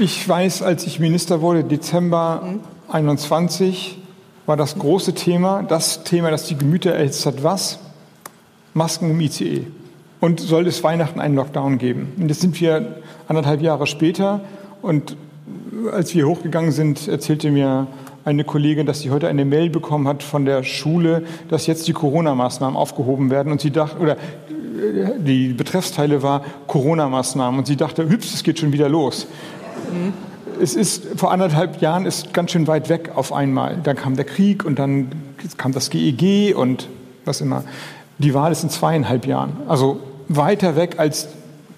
[SPEAKER 3] Ich weiß, als ich Minister wurde, Dezember mhm. 21, war das große Thema, das Thema, das die Gemüter erhitzt hat, was? Masken im ICE. Und soll es Weihnachten einen Lockdown geben? Und jetzt sind wir anderthalb Jahre später und als wir hochgegangen sind, erzählte mir eine Kollegin, dass sie heute eine Mail bekommen hat von der Schule, dass jetzt die Corona-Maßnahmen aufgehoben werden. Und sie dachte, oder die Betreffsteile war Corona-Maßnahmen. Und sie dachte, hübsch, es geht schon wieder los. Mhm es ist vor anderthalb Jahren ist ganz schön weit weg auf einmal. Dann kam der Krieg und dann kam das GEG e und was immer. Die Wahl ist in zweieinhalb Jahren. Also weiter weg als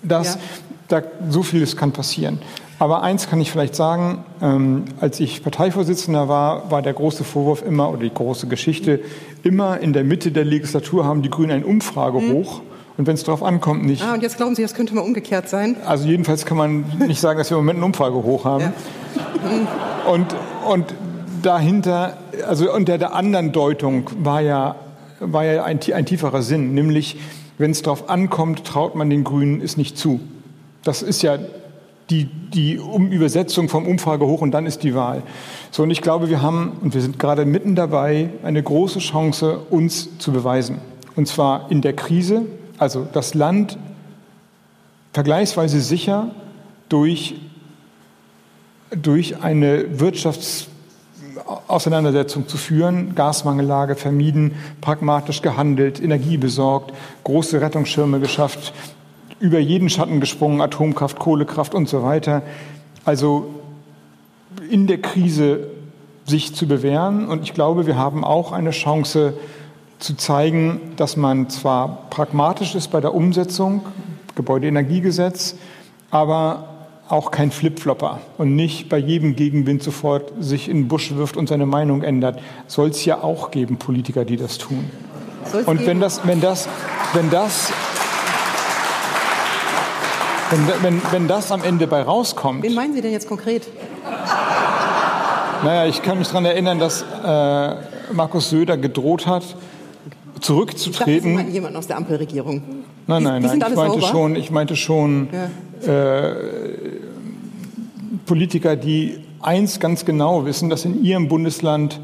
[SPEAKER 3] das. Ja. Da, so vieles kann passieren. Aber eins kann ich vielleicht sagen, ähm, als ich Parteivorsitzender war, war der große Vorwurf immer, oder die große Geschichte, immer in der Mitte der Legislatur haben die Grünen ein Umfragehoch. Mhm und wenn es darauf ankommt, nicht.
[SPEAKER 2] Ah, und jetzt glauben Sie, das könnte mal umgekehrt sein?
[SPEAKER 3] Also jedenfalls kann man nicht sagen, dass wir im Moment einen Umfragehoch haben. Ja. Und, und dahinter, also unter der anderen Deutung war ja, war ja ein, ein tieferer Sinn, nämlich wenn es darauf ankommt, traut man den Grünen es nicht zu. Das ist ja die, die Übersetzung vom Umfragehoch und dann ist die Wahl. So, und ich glaube, wir haben, und wir sind gerade mitten dabei, eine große Chance, uns zu beweisen. Und zwar in der Krise, also das Land vergleichsweise sicher durch, durch eine Wirtschaftsauseinandersetzung zu führen, Gasmangellage vermieden, pragmatisch gehandelt, Energie besorgt, große Rettungsschirme geschafft, über jeden Schatten gesprungen, Atomkraft, Kohlekraft und so weiter. Also in der Krise sich zu bewähren. Und ich glaube, wir haben auch eine Chance, zu zeigen, dass man zwar pragmatisch ist bei der Umsetzung, Gebäudeenergiegesetz, aber auch kein Flipflopper und nicht bei jedem Gegenwind sofort sich in den Busch wirft und seine Meinung ändert. Soll es ja auch geben, Politiker, die das tun. Und wenn das, wenn das, wenn das, wenn, wenn, wenn das am Ende bei rauskommt.
[SPEAKER 2] Wen meinen Sie denn jetzt konkret?
[SPEAKER 3] Naja, ich kann mich daran erinnern, dass äh, Markus Söder gedroht hat, zurückzutreten. Ich dachte,
[SPEAKER 2] jemanden aus der Ampelregierung.
[SPEAKER 3] Nein, nein,
[SPEAKER 2] die, die
[SPEAKER 3] nein. Ich meinte, schon, ich meinte schon ja. äh, Politiker, die eins ganz genau wissen, dass in ihrem Bundesland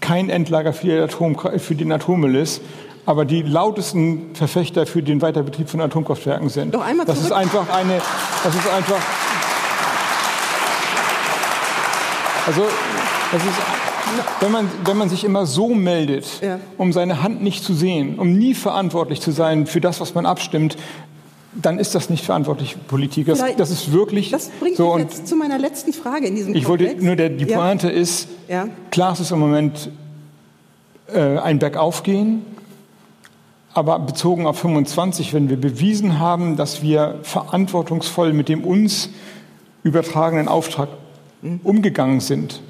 [SPEAKER 3] kein Endlager für, den, Atom, für den Atommüll ist, aber die lautesten Verfechter für den Weiterbetrieb von Atomkraftwerken sind.
[SPEAKER 2] Doch einmal
[SPEAKER 3] das ist einfach eine, das ist einfach, also das ist, wenn man, wenn man sich immer so meldet, ja. um seine Hand nicht zu sehen, um nie verantwortlich zu sein für das, was man abstimmt, dann ist das nicht verantwortlich Politik. Das, das ist wirklich
[SPEAKER 2] das bringt
[SPEAKER 3] so.
[SPEAKER 2] Mich jetzt zu meiner letzten Frage in diesem
[SPEAKER 3] Ich Komplex. wollte nur der, die Pointe ja. ist, ja. klar ist es im Moment äh, ein Bergaufgehen, aber bezogen auf 25, wenn wir bewiesen haben, dass wir verantwortungsvoll mit dem uns übertragenen Auftrag mhm. umgegangen sind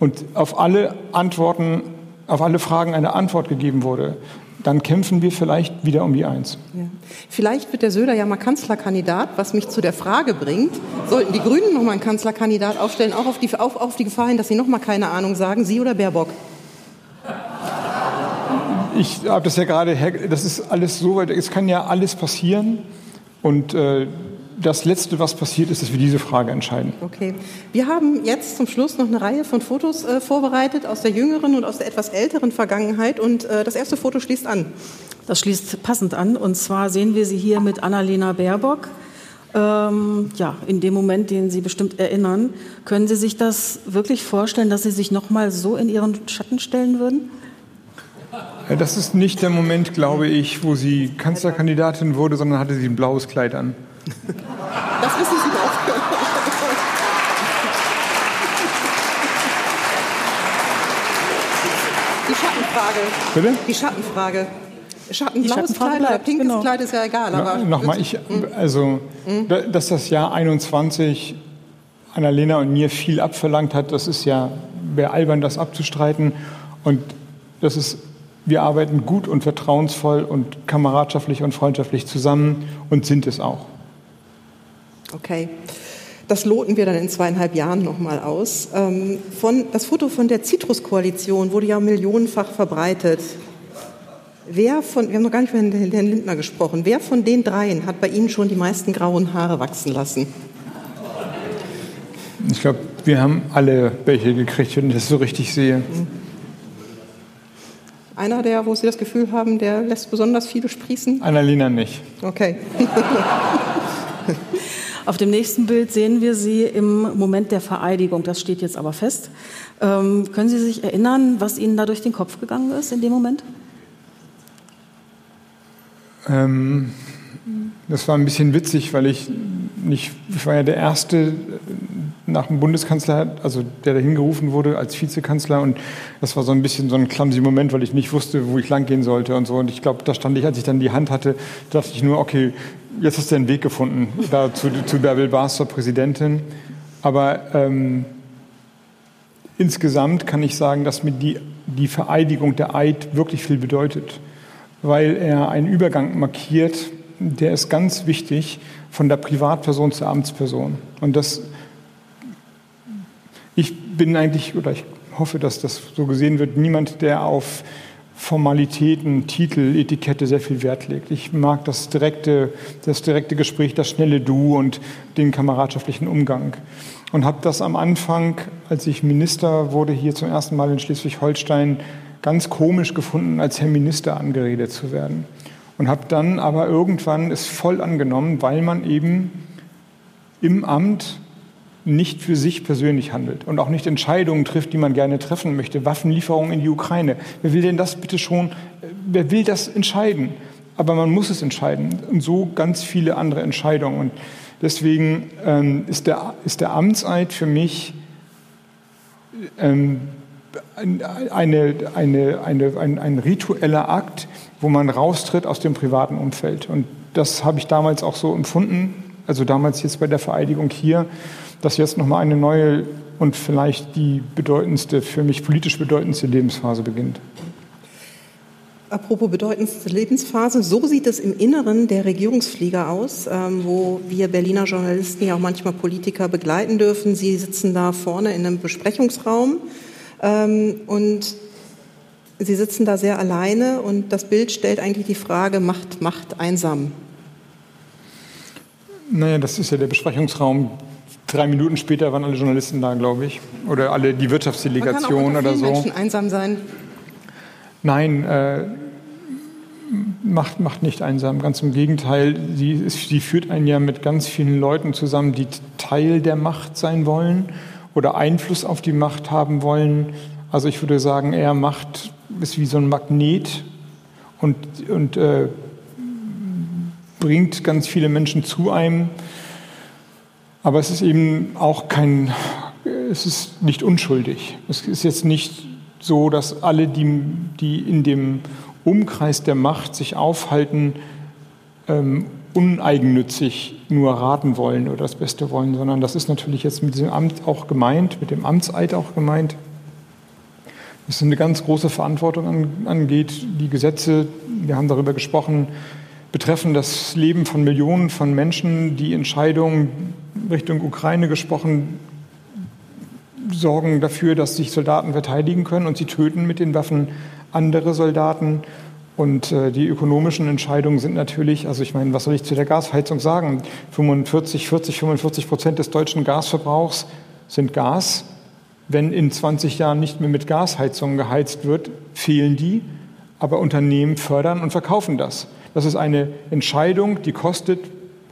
[SPEAKER 3] und auf alle Antworten, auf alle Fragen eine Antwort gegeben wurde, dann kämpfen wir vielleicht wieder um die Eins.
[SPEAKER 2] Ja. Vielleicht wird der Söder ja mal Kanzlerkandidat, was mich zu der Frage bringt, sollten die Grünen noch mal einen Kanzlerkandidat aufstellen, auch auf die, auf, auf die Gefahr hin, dass sie noch mal keine Ahnung sagen, Sie oder Baerbock?
[SPEAKER 3] Ich habe das ja gerade, das ist alles so weit, es kann ja alles passieren und äh, das Letzte, was passiert ist, dass wir diese Frage entscheiden.
[SPEAKER 2] Okay. Wir haben jetzt zum Schluss noch eine Reihe von Fotos äh, vorbereitet aus der jüngeren und aus der etwas älteren Vergangenheit. Und äh, das erste Foto schließt an.
[SPEAKER 4] Das schließt passend an. Und zwar sehen wir sie hier mit Annalena Baerbock. Ähm, ja, in dem Moment, den Sie bestimmt erinnern, können Sie sich das wirklich vorstellen, dass Sie sich noch mal so in Ihren Schatten stellen würden?
[SPEAKER 3] Das ist nicht der Moment, glaube ich, wo sie Kanzlerkandidatin wurde, sondern hatte sie ein blaues Kleid an.
[SPEAKER 2] Das wissen Sie doch. Die Schattenfrage.
[SPEAKER 3] Bitte?
[SPEAKER 2] Die Schattenfrage. Schatten, blaues Kleid oder pinkes genau. Kleid ist ja egal.
[SPEAKER 3] Aber ja, Nochmal, ich, also, mhm. dass das Jahr 21 Annalena und mir viel abverlangt hat, das ist ja, wäre albern, das abzustreiten. Und das ist wir arbeiten gut und vertrauensvoll und kameradschaftlich und freundschaftlich zusammen und sind es auch.
[SPEAKER 2] Okay. Das loten wir dann in zweieinhalb Jahren nochmal aus. Ähm, von, das Foto von der Citrus-Koalition wurde ja millionenfach verbreitet. Wer von, wir haben noch gar nicht mit Herrn Lindner gesprochen, wer von den dreien hat bei Ihnen schon die meisten grauen Haare wachsen lassen?
[SPEAKER 3] Ich glaube, wir haben alle welche gekriegt, wenn ich das so richtig sehe. Mhm.
[SPEAKER 2] Einer, der, wo Sie das Gefühl haben, der lässt besonders viele sprießen?
[SPEAKER 3] Annalena nicht.
[SPEAKER 2] Okay.
[SPEAKER 4] Auf dem nächsten Bild sehen wir Sie im Moment der Vereidigung. Das steht jetzt aber fest. Ähm, können Sie sich erinnern, was Ihnen da durch den Kopf gegangen ist in dem Moment?
[SPEAKER 3] Ähm, das war ein bisschen witzig, weil ich nicht, ich war ja der Erste nach dem Bundeskanzler, also der da hingerufen wurde als Vizekanzler und das war so ein bisschen so ein clumsy Moment, weil ich nicht wusste, wo ich lang gehen sollte und so und ich glaube, da stand ich, als ich dann die Hand hatte, dachte ich nur, okay, jetzt hast du einen Weg gefunden, da zu, zu Bärbel Baas zur Präsidentin, aber ähm, insgesamt kann ich sagen, dass mir die, die Vereidigung der Eid wirklich viel bedeutet, weil er einen Übergang markiert, der ist ganz wichtig von der Privatperson zur Amtsperson. Und das, ich bin eigentlich, oder ich hoffe, dass das so gesehen wird, niemand, der auf Formalitäten, Titel, Etikette sehr viel Wert legt. Ich mag das direkte, das direkte Gespräch, das schnelle Du und den kameradschaftlichen Umgang. Und habe das am Anfang, als ich Minister wurde, hier zum ersten Mal in Schleswig-Holstein, ganz komisch gefunden, als Herr Minister angeredet zu werden und habe dann aber irgendwann es voll angenommen, weil man eben im Amt nicht für sich persönlich handelt und auch nicht Entscheidungen trifft, die man gerne treffen möchte. Waffenlieferungen in die Ukraine. Wer will denn das bitte schon? Wer will das entscheiden? Aber man muss es entscheiden. Und so ganz viele andere Entscheidungen. Und deswegen ähm, ist, der, ist der Amtseid für mich ähm, eine, eine, eine, ein, ein ritueller Akt, wo man raustritt aus dem privaten Umfeld. Und das habe ich damals auch so empfunden, also damals jetzt bei der Vereidigung hier, dass jetzt nochmal eine neue und vielleicht die bedeutendste, für mich politisch bedeutendste Lebensphase beginnt.
[SPEAKER 2] Apropos bedeutendste Lebensphase, so sieht es im Inneren der Regierungsflieger aus, ähm, wo wir Berliner Journalisten ja auch manchmal Politiker begleiten dürfen. Sie sitzen da vorne in einem Besprechungsraum ähm, und Sie sitzen da sehr alleine und das Bild stellt eigentlich die Frage, Macht, Macht einsam.
[SPEAKER 3] Naja, das ist ja der Besprechungsraum. Drei Minuten später waren alle Journalisten da, glaube ich. Oder alle die Wirtschaftsdelegation oder so.
[SPEAKER 2] Menschen einsam sein.
[SPEAKER 3] Nein, äh, macht, macht nicht einsam. Ganz im Gegenteil, sie, ist, sie führt einen ja mit ganz vielen Leuten zusammen, die Teil der Macht sein wollen oder Einfluss auf die Macht haben wollen. Also ich würde sagen, eher Macht ist wie so ein Magnet und, und äh, bringt ganz viele Menschen zu einem. Aber es ist eben auch kein, es ist nicht unschuldig. Es ist jetzt nicht so, dass alle, die, die in dem Umkreis der Macht sich aufhalten, ähm, uneigennützig nur raten wollen oder das Beste wollen, sondern das ist natürlich jetzt mit diesem Amt auch gemeint, mit dem Amtseid auch gemeint. es eine ganz große Verantwortung angeht. Die Gesetze, wir haben darüber gesprochen, betreffen das Leben von Millionen von Menschen, die Entscheidungen Richtung Ukraine gesprochen sorgen dafür, dass sich Soldaten verteidigen können und sie töten mit den Waffen andere Soldaten. Und äh, die ökonomischen Entscheidungen sind natürlich, also ich meine, was soll ich zu der Gasheizung sagen? 45, 40, 45 Prozent des deutschen Gasverbrauchs sind Gas. Wenn in 20 Jahren nicht mehr mit Gasheizungen geheizt wird, fehlen die. Aber Unternehmen fördern und verkaufen das. Das ist eine Entscheidung, die kostet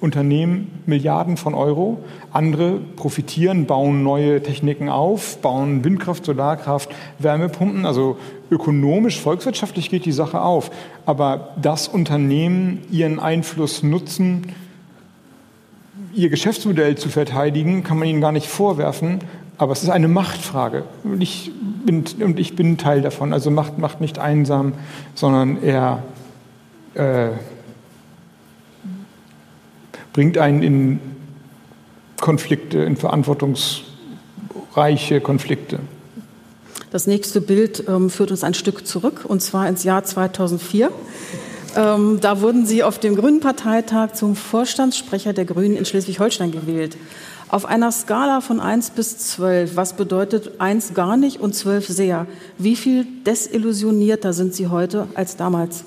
[SPEAKER 3] Unternehmen Milliarden von Euro. Andere profitieren, bauen neue Techniken auf, bauen Windkraft, Solarkraft, Wärmepumpen. Also ökonomisch, volkswirtschaftlich geht die Sache auf. Aber das Unternehmen ihren Einfluss nutzen, ihr Geschäftsmodell zu verteidigen, kann man ihnen gar nicht vorwerfen. Aber es ist eine Machtfrage. Und ich bin, und ich bin Teil davon. Also Macht macht nicht einsam, sondern eher äh, bringt einen in Konflikte, in verantwortungsreiche Konflikte.
[SPEAKER 4] Das nächste Bild ähm, führt uns ein Stück zurück, und zwar ins Jahr 2004. Ähm, da wurden Sie auf dem Grünen Parteitag zum Vorstandssprecher der Grünen in Schleswig-Holstein gewählt. Auf einer Skala von 1 bis 12, was bedeutet 1 gar nicht und 12 sehr? Wie viel desillusionierter sind Sie heute als damals?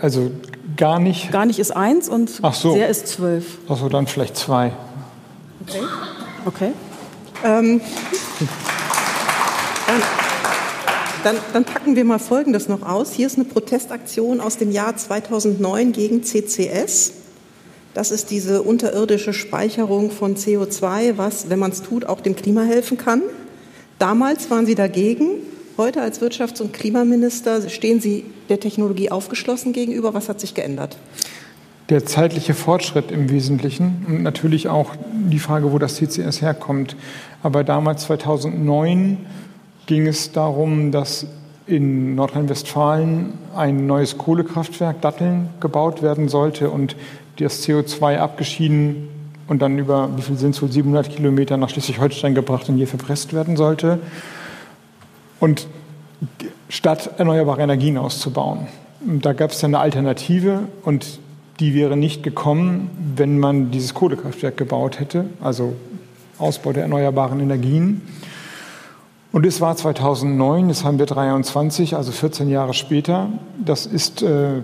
[SPEAKER 3] Also gar nicht.
[SPEAKER 4] Gar nicht ist eins und
[SPEAKER 3] so.
[SPEAKER 4] sehr ist zwölf.
[SPEAKER 3] Achso, dann vielleicht zwei.
[SPEAKER 4] Okay. Okay.
[SPEAKER 2] Ähm, dann, dann, dann, packen wir mal Folgendes noch aus. Hier ist eine Protestaktion aus dem Jahr 2009 gegen CCS. Das ist diese unterirdische Speicherung von CO2, was, wenn man es tut, auch dem Klima helfen kann. Damals waren Sie dagegen. Heute als Wirtschafts- und Klimaminister stehen Sie der Technologie aufgeschlossen gegenüber. Was hat sich geändert?
[SPEAKER 3] Der zeitliche Fortschritt im Wesentlichen und natürlich auch die Frage, wo das CCS herkommt. Aber damals 2009 ging es darum, dass in Nordrhein-Westfalen ein neues Kohlekraftwerk Datteln gebaut werden sollte und das CO2 abgeschieden und dann über, wie viel sind es wohl, 700 Kilometer nach Schleswig-Holstein gebracht und hier verpresst werden sollte. Und statt erneuerbare Energien auszubauen. Da gab es eine Alternative und die wäre nicht gekommen, wenn man dieses Kohlekraftwerk gebaut hätte, also Ausbau der erneuerbaren Energien. Und es war 2009, das haben wir 23, also 14 Jahre später. Das ist äh,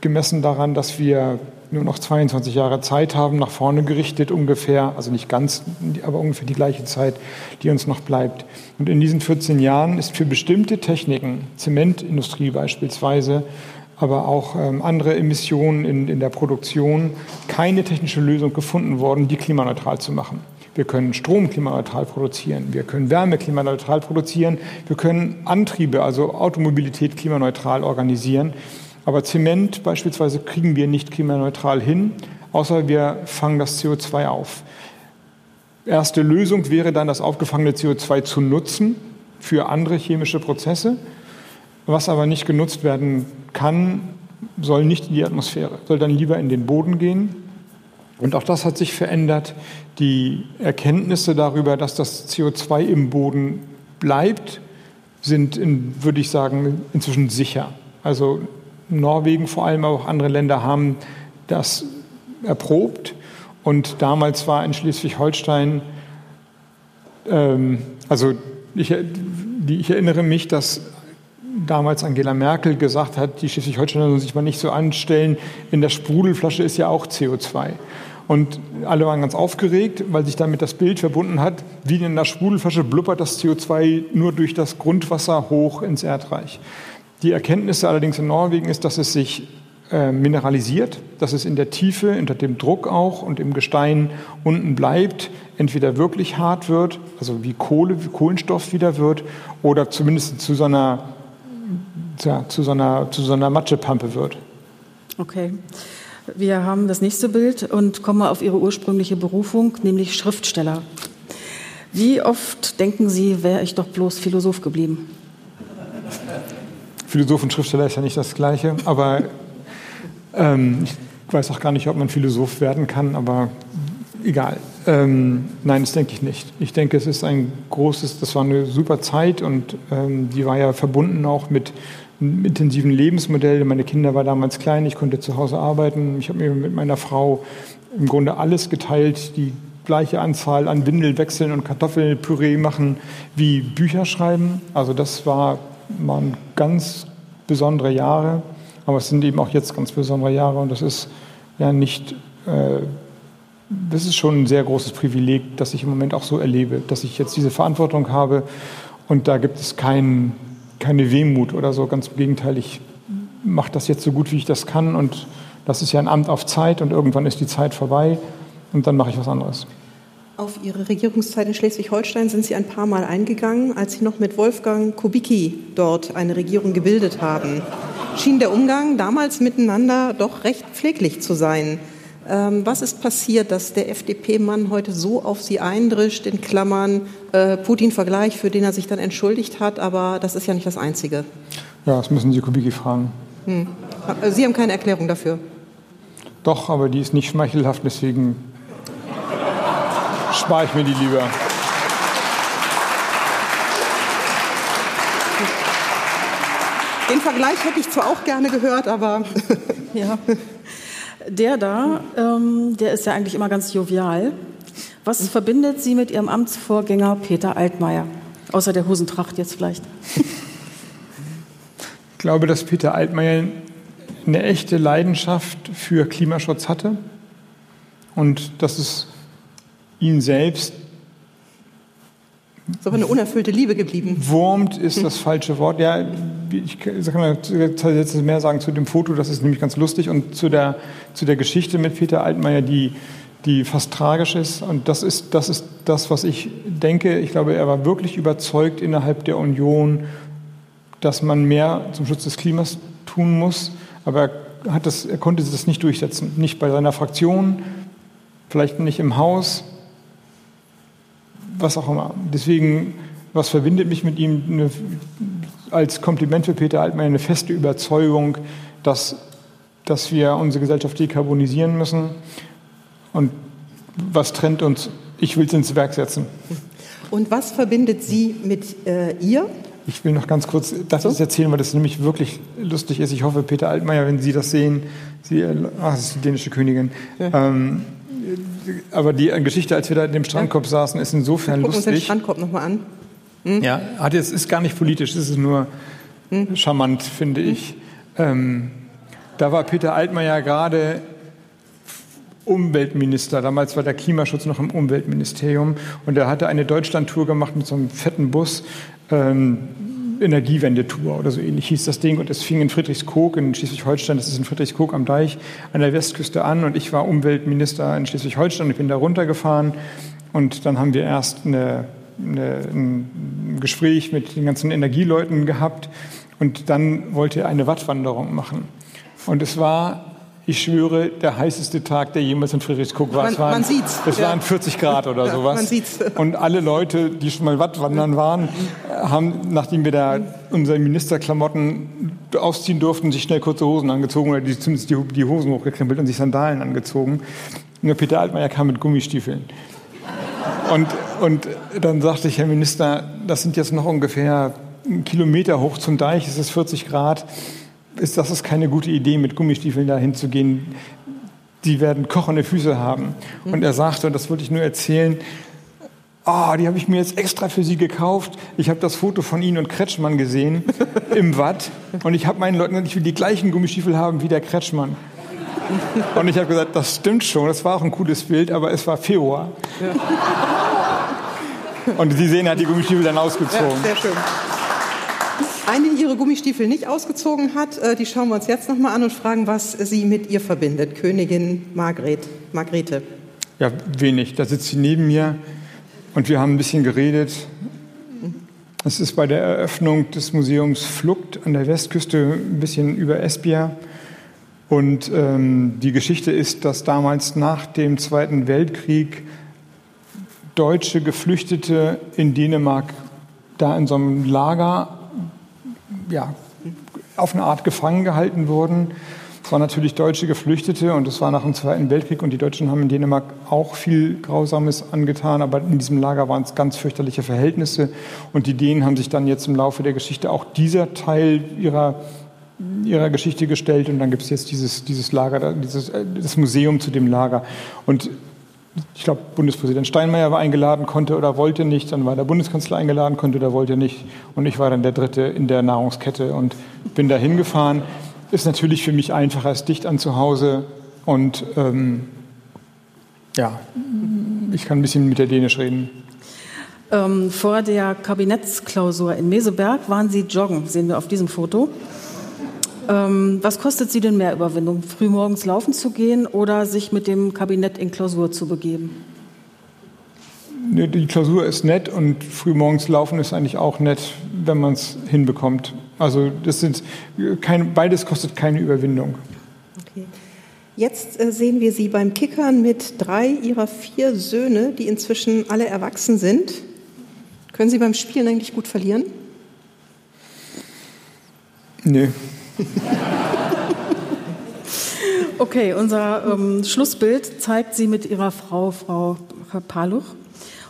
[SPEAKER 3] gemessen daran, dass wir nur noch 22 Jahre Zeit haben, nach vorne gerichtet ungefähr, also nicht ganz, aber ungefähr die gleiche Zeit, die uns noch bleibt. Und in diesen 14 Jahren ist für bestimmte Techniken, Zementindustrie beispielsweise, aber auch ähm, andere Emissionen in, in der Produktion, keine technische Lösung gefunden worden, die klimaneutral zu machen. Wir können Strom klimaneutral produzieren, wir können Wärme klimaneutral produzieren, wir können Antriebe, also Automobilität klimaneutral organisieren. Aber Zement beispielsweise kriegen wir nicht klimaneutral hin, außer wir fangen das CO2 auf. Erste Lösung wäre dann, das aufgefangene CO2 zu nutzen für andere chemische Prozesse. Was aber nicht genutzt werden kann, soll nicht in die Atmosphäre, soll dann lieber in den Boden gehen. Und auch das hat sich verändert. Die Erkenntnisse darüber, dass das CO2 im Boden bleibt, sind, in, würde ich sagen, inzwischen sicher. Also Norwegen vor allem, aber auch andere Länder haben das erprobt. Und damals war in Schleswig-Holstein, ähm, also ich, ich erinnere mich, dass damals Angela Merkel gesagt hat, die Schleswig-Holsteiner sollen sich mal nicht so anstellen, in der Sprudelflasche ist ja auch CO2. Und alle waren ganz aufgeregt, weil sich damit das Bild verbunden hat, wie in der Sprudelflasche blubbert das CO2 nur durch das Grundwasser hoch ins Erdreich. Die Erkenntnis allerdings in Norwegen ist, dass es sich äh, mineralisiert, dass es in der Tiefe, unter dem Druck auch und im Gestein unten bleibt, entweder wirklich hart wird, also wie Kohle, wie Kohlenstoff wieder wird, oder zumindest zu so einer, ja, zu so einer, zu so einer Matschepampe wird.
[SPEAKER 4] Okay. Wir haben das nächste Bild und kommen auf Ihre ursprüngliche Berufung, nämlich Schriftsteller. Wie oft denken Sie, wäre ich doch bloß Philosoph geblieben?
[SPEAKER 3] Philosoph und Schriftsteller ist ja nicht das Gleiche, aber ähm, ich weiß auch gar nicht, ob man Philosoph werden kann, aber egal. Ähm, nein, das denke ich nicht. Ich denke, es ist ein großes, das war eine super Zeit und ähm, die war ja verbunden auch mit intensiven Lebensmodell. Meine Kinder waren damals klein, ich konnte zu Hause arbeiten. Ich habe mir mit meiner Frau im Grunde alles geteilt, die gleiche Anzahl an Windelwechseln und Kartoffelpüree machen wie Bücher schreiben. Also das war, waren ganz besondere Jahre, aber es sind eben auch jetzt ganz besondere Jahre und das ist ja nicht, äh, das ist schon ein sehr großes Privileg, das ich im Moment auch so erlebe, dass ich jetzt diese Verantwortung habe und da gibt es keinen keine Wehmut oder so, ganz im Gegenteil, ich mache das jetzt so gut, wie ich das kann und das ist ja ein Amt auf Zeit und irgendwann ist die Zeit vorbei und dann mache ich was anderes.
[SPEAKER 2] Auf Ihre Regierungszeit in Schleswig-Holstein sind Sie ein paar Mal eingegangen, als Sie noch mit Wolfgang Kubicki dort eine Regierung gebildet haben. Schien der Umgang damals miteinander doch recht pfleglich zu sein. Ähm, was ist passiert, dass der FDP-Mann heute so auf Sie eindrischt, in Klammern äh, Putin-Vergleich, für den er sich dann entschuldigt hat, aber das ist ja nicht das Einzige.
[SPEAKER 3] Ja, das müssen Sie Kubicki fragen. Hm.
[SPEAKER 2] Sie haben keine Erklärung dafür?
[SPEAKER 3] Doch, aber die ist nicht schmeichelhaft, deswegen spare ich mir die lieber.
[SPEAKER 2] Den Vergleich hätte ich zwar auch gerne gehört, aber
[SPEAKER 4] ja. Der da, ähm, der ist ja eigentlich immer ganz jovial. Was verbindet Sie mit Ihrem Amtsvorgänger Peter Altmaier? Außer der Hosentracht jetzt vielleicht.
[SPEAKER 3] Ich glaube, dass Peter Altmaier eine echte Leidenschaft für Klimaschutz hatte und dass es ihn selbst
[SPEAKER 2] aber eine unerfüllte Liebe geblieben.
[SPEAKER 3] Wurmt ist das falsche Wort. Ja, ich kann jetzt mehr sagen zu dem Foto, das ist nämlich ganz lustig, und zu der, zu der Geschichte mit Peter Altmaier, die, die fast tragisch ist. Und das ist, das ist das, was ich denke. Ich glaube, er war wirklich überzeugt innerhalb der Union, dass man mehr zum Schutz des Klimas tun muss. Aber er, hat das, er konnte das nicht durchsetzen. Nicht bei seiner Fraktion, vielleicht nicht im Haus, was auch immer. Deswegen, was verbindet mich mit ihm? Eine, als Kompliment für Peter Altmaier eine feste Überzeugung, dass, dass wir unsere Gesellschaft dekarbonisieren müssen. Und was trennt uns? Ich will es ins Werk setzen.
[SPEAKER 2] Und was verbindet Sie mit äh, ihr?
[SPEAKER 3] Ich will noch ganz kurz das so? erzählen, weil das nämlich wirklich lustig ist. Ich hoffe, Peter Altmaier, wenn Sie das sehen, Sie, ach, das ist die dänische Königin. Ja. Ähm, aber die Geschichte, als wir da in dem Strandkorb ja. saßen, ist insofern
[SPEAKER 2] lustig.
[SPEAKER 3] Gucken
[SPEAKER 2] uns den Strandkorb nochmal an.
[SPEAKER 3] Hm? Ja, es ist gar nicht politisch, es ist nur hm? charmant, finde hm? ich. Ähm, da war Peter Altmaier gerade Umweltminister. Damals war der Klimaschutz noch im Umweltministerium. Und er hatte eine Deutschlandtour gemacht mit so einem fetten Bus. Ähm, Energiewendetour oder so ähnlich hieß das Ding. Und es fing in Friedrichskoog in Schleswig-Holstein, das ist in Friedrichskoog am Deich, an der Westküste an. Und ich war Umweltminister in Schleswig-Holstein. Ich bin da runtergefahren. Und dann haben wir erst eine, eine, ein Gespräch mit den ganzen Energieleuten gehabt. Und dann wollte er eine Wattwanderung machen. Und es war ich schwöre, der heißeste Tag, der jemals in Friedrichskoog war.
[SPEAKER 2] Man,
[SPEAKER 3] es waren,
[SPEAKER 2] man sieht's.
[SPEAKER 3] Es
[SPEAKER 2] ja.
[SPEAKER 3] waren 40 Grad oder ja, sowas.
[SPEAKER 2] Man sieht's.
[SPEAKER 3] Und alle Leute, die schon mal Wattwandern waren, haben, nachdem wir da unsere Ministerklamotten ausziehen durften, sich schnell kurze Hosen angezogen oder die, zumindest die, die Hosen hochgekrempelt und sich Sandalen angezogen. Nur Peter Altmaier kam mit Gummistiefeln. Und, und dann sagte ich, Herr Minister, das sind jetzt noch ungefähr einen Kilometer hoch zum Deich, es ist 40 Grad, ist das ist keine gute Idee, mit Gummistiefeln da hinzugehen. Die werden kochende Füße haben. Und er sagte, und das wollte ich nur erzählen, oh, die habe ich mir jetzt extra für Sie gekauft. Ich habe das Foto von Ihnen und Kretschmann gesehen im Watt und ich habe meinen Leuten gesagt, ich will die gleichen Gummistiefel haben wie der Kretschmann. Und ich habe gesagt, das stimmt schon, das war auch ein cooles Bild, aber es war Februar. Ja. Und Sie sehen, er hat die Gummistiefel dann ausgezogen. Ja,
[SPEAKER 2] sehr schön. Eine, ihre Gummistiefel nicht ausgezogen hat, äh, die schauen wir uns jetzt nochmal an und fragen, was sie mit ihr verbindet. Königin Margret, Margrethe.
[SPEAKER 3] Ja, wenig. Da sitzt sie neben mir und wir haben ein bisschen geredet. Es ist bei der Eröffnung des Museums Flucht an der Westküste ein bisschen über Esbjerg. Und ähm, die Geschichte ist, dass damals nach dem Zweiten Weltkrieg deutsche Geflüchtete in Dänemark da in so einem Lager ja, auf eine Art gefangen gehalten wurden. Es waren natürlich deutsche Geflüchtete und es war nach dem Zweiten Weltkrieg und die Deutschen haben in Dänemark auch viel Grausames angetan, aber in diesem Lager waren es ganz fürchterliche Verhältnisse und die Dänen haben sich dann jetzt im Laufe der Geschichte auch dieser Teil ihrer ihrer Geschichte gestellt und dann gibt es jetzt dieses, dieses Lager, dieses, äh, das Museum zu dem Lager. Und ich glaube, Bundespräsident Steinmeier war eingeladen, konnte oder wollte nicht. Dann war der Bundeskanzler eingeladen, konnte oder wollte nicht. Und ich war dann der Dritte in der Nahrungskette und bin da hingefahren. Ist natürlich für mich einfacher, ist dicht an zu Hause. Und ähm, ja, ich kann ein bisschen mit der Dänisch reden.
[SPEAKER 4] Ähm, vor der Kabinettsklausur in Meseberg waren Sie joggen, sehen wir auf diesem Foto. Ähm, was kostet Sie denn mehr Überwindung, frühmorgens laufen zu gehen oder sich mit dem Kabinett in Klausur zu begeben?
[SPEAKER 3] Die Klausur ist nett und frühmorgens laufen ist eigentlich auch nett, wenn man es hinbekommt. Also das sind kein, beides kostet keine Überwindung.
[SPEAKER 2] Okay. Jetzt äh, sehen wir Sie beim Kickern mit drei Ihrer vier Söhne, die inzwischen alle erwachsen sind. Können Sie beim Spielen eigentlich gut verlieren?
[SPEAKER 3] Nee.
[SPEAKER 4] Okay, unser ähm, Schlussbild zeigt sie mit ihrer Frau, Frau Paluch.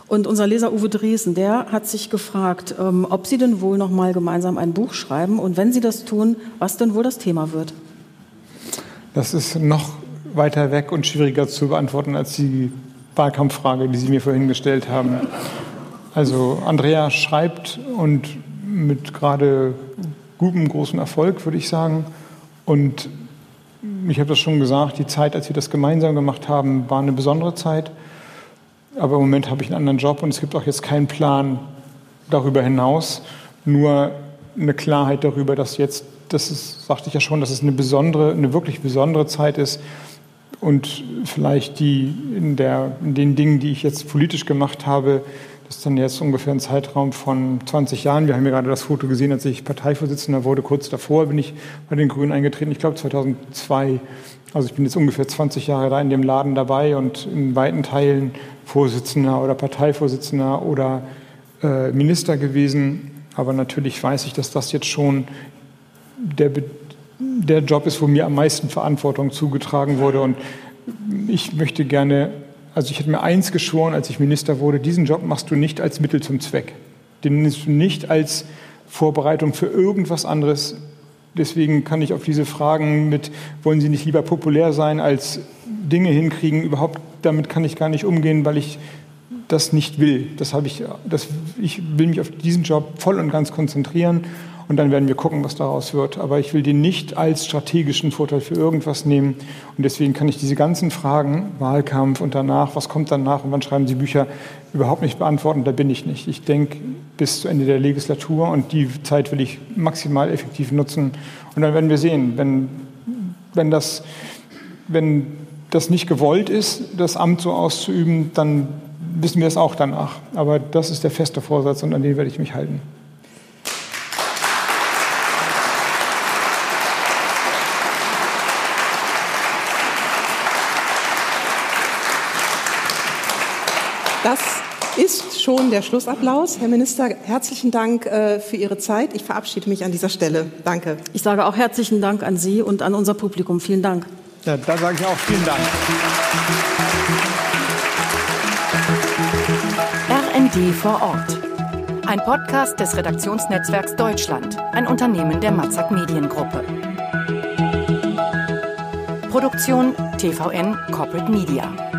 [SPEAKER 4] Und unser Leser Uwe Dresen, der hat sich gefragt, ähm, ob sie denn wohl noch mal gemeinsam ein Buch schreiben und wenn sie das tun, was denn wohl das Thema wird.
[SPEAKER 3] Das ist noch weiter weg und schwieriger zu beantworten als die Wahlkampffrage, die Sie mir vorhin gestellt haben. Also Andrea schreibt und mit gerade gutem, großen Erfolg, würde ich sagen. Und ich habe das schon gesagt, die Zeit, als wir das gemeinsam gemacht haben, war eine besondere Zeit. Aber im Moment habe ich einen anderen Job und es gibt auch jetzt keinen Plan darüber hinaus, nur eine Klarheit darüber, dass jetzt, das ist, sagte ich ja schon, dass es eine besondere, eine wirklich besondere Zeit ist und vielleicht die in, der, in den Dingen, die ich jetzt politisch gemacht habe, das ist dann jetzt ungefähr ein Zeitraum von 20 Jahren. Wir haben ja gerade das Foto gesehen, als ich Parteivorsitzender wurde. Kurz davor bin ich bei den Grünen eingetreten. Ich glaube 2002. Also ich bin jetzt ungefähr 20 Jahre da in dem Laden dabei und in weiten Teilen Vorsitzender oder Parteivorsitzender oder äh, Minister gewesen. Aber natürlich weiß ich, dass das jetzt schon der, der Job ist, wo mir am meisten Verantwortung zugetragen wurde. Und ich möchte gerne also ich hätte mir eins geschworen, als ich Minister wurde, diesen Job machst du nicht als Mittel zum Zweck. Den nimmst du nicht als Vorbereitung für irgendwas anderes. Deswegen kann ich auf diese Fragen mit, wollen Sie nicht lieber populär sein als Dinge hinkriegen, überhaupt damit kann ich gar nicht umgehen, weil ich das nicht will. Das habe ich, das, ich will mich auf diesen Job voll und ganz konzentrieren und dann werden wir gucken, was daraus wird. Aber ich will den nicht als strategischen Vorteil für irgendwas nehmen. Und deswegen kann ich diese ganzen Fragen, Wahlkampf und danach, was kommt danach und wann schreiben Sie Bücher, überhaupt nicht beantworten. Da bin ich nicht. Ich denke bis zu Ende der Legislatur und die Zeit will ich maximal effektiv nutzen. Und dann werden wir sehen, wenn, wenn, das, wenn das nicht gewollt ist, das Amt so auszuüben, dann wissen wir es auch danach. Aber das ist der feste Vorsatz und an den werde ich mich halten.
[SPEAKER 2] Das ist schon der Schlussapplaus. Herr Minister, herzlichen Dank äh, für Ihre Zeit. Ich verabschiede mich an dieser Stelle. Danke.
[SPEAKER 4] Ich sage auch herzlichen Dank an Sie und an unser Publikum. Vielen Dank.
[SPEAKER 3] Ja, da sage ich auch vielen Dank.
[SPEAKER 1] RND vor Ort. Ein Podcast des Redaktionsnetzwerks Deutschland, ein Unternehmen der Matzak Mediengruppe. Produktion TVN Corporate Media.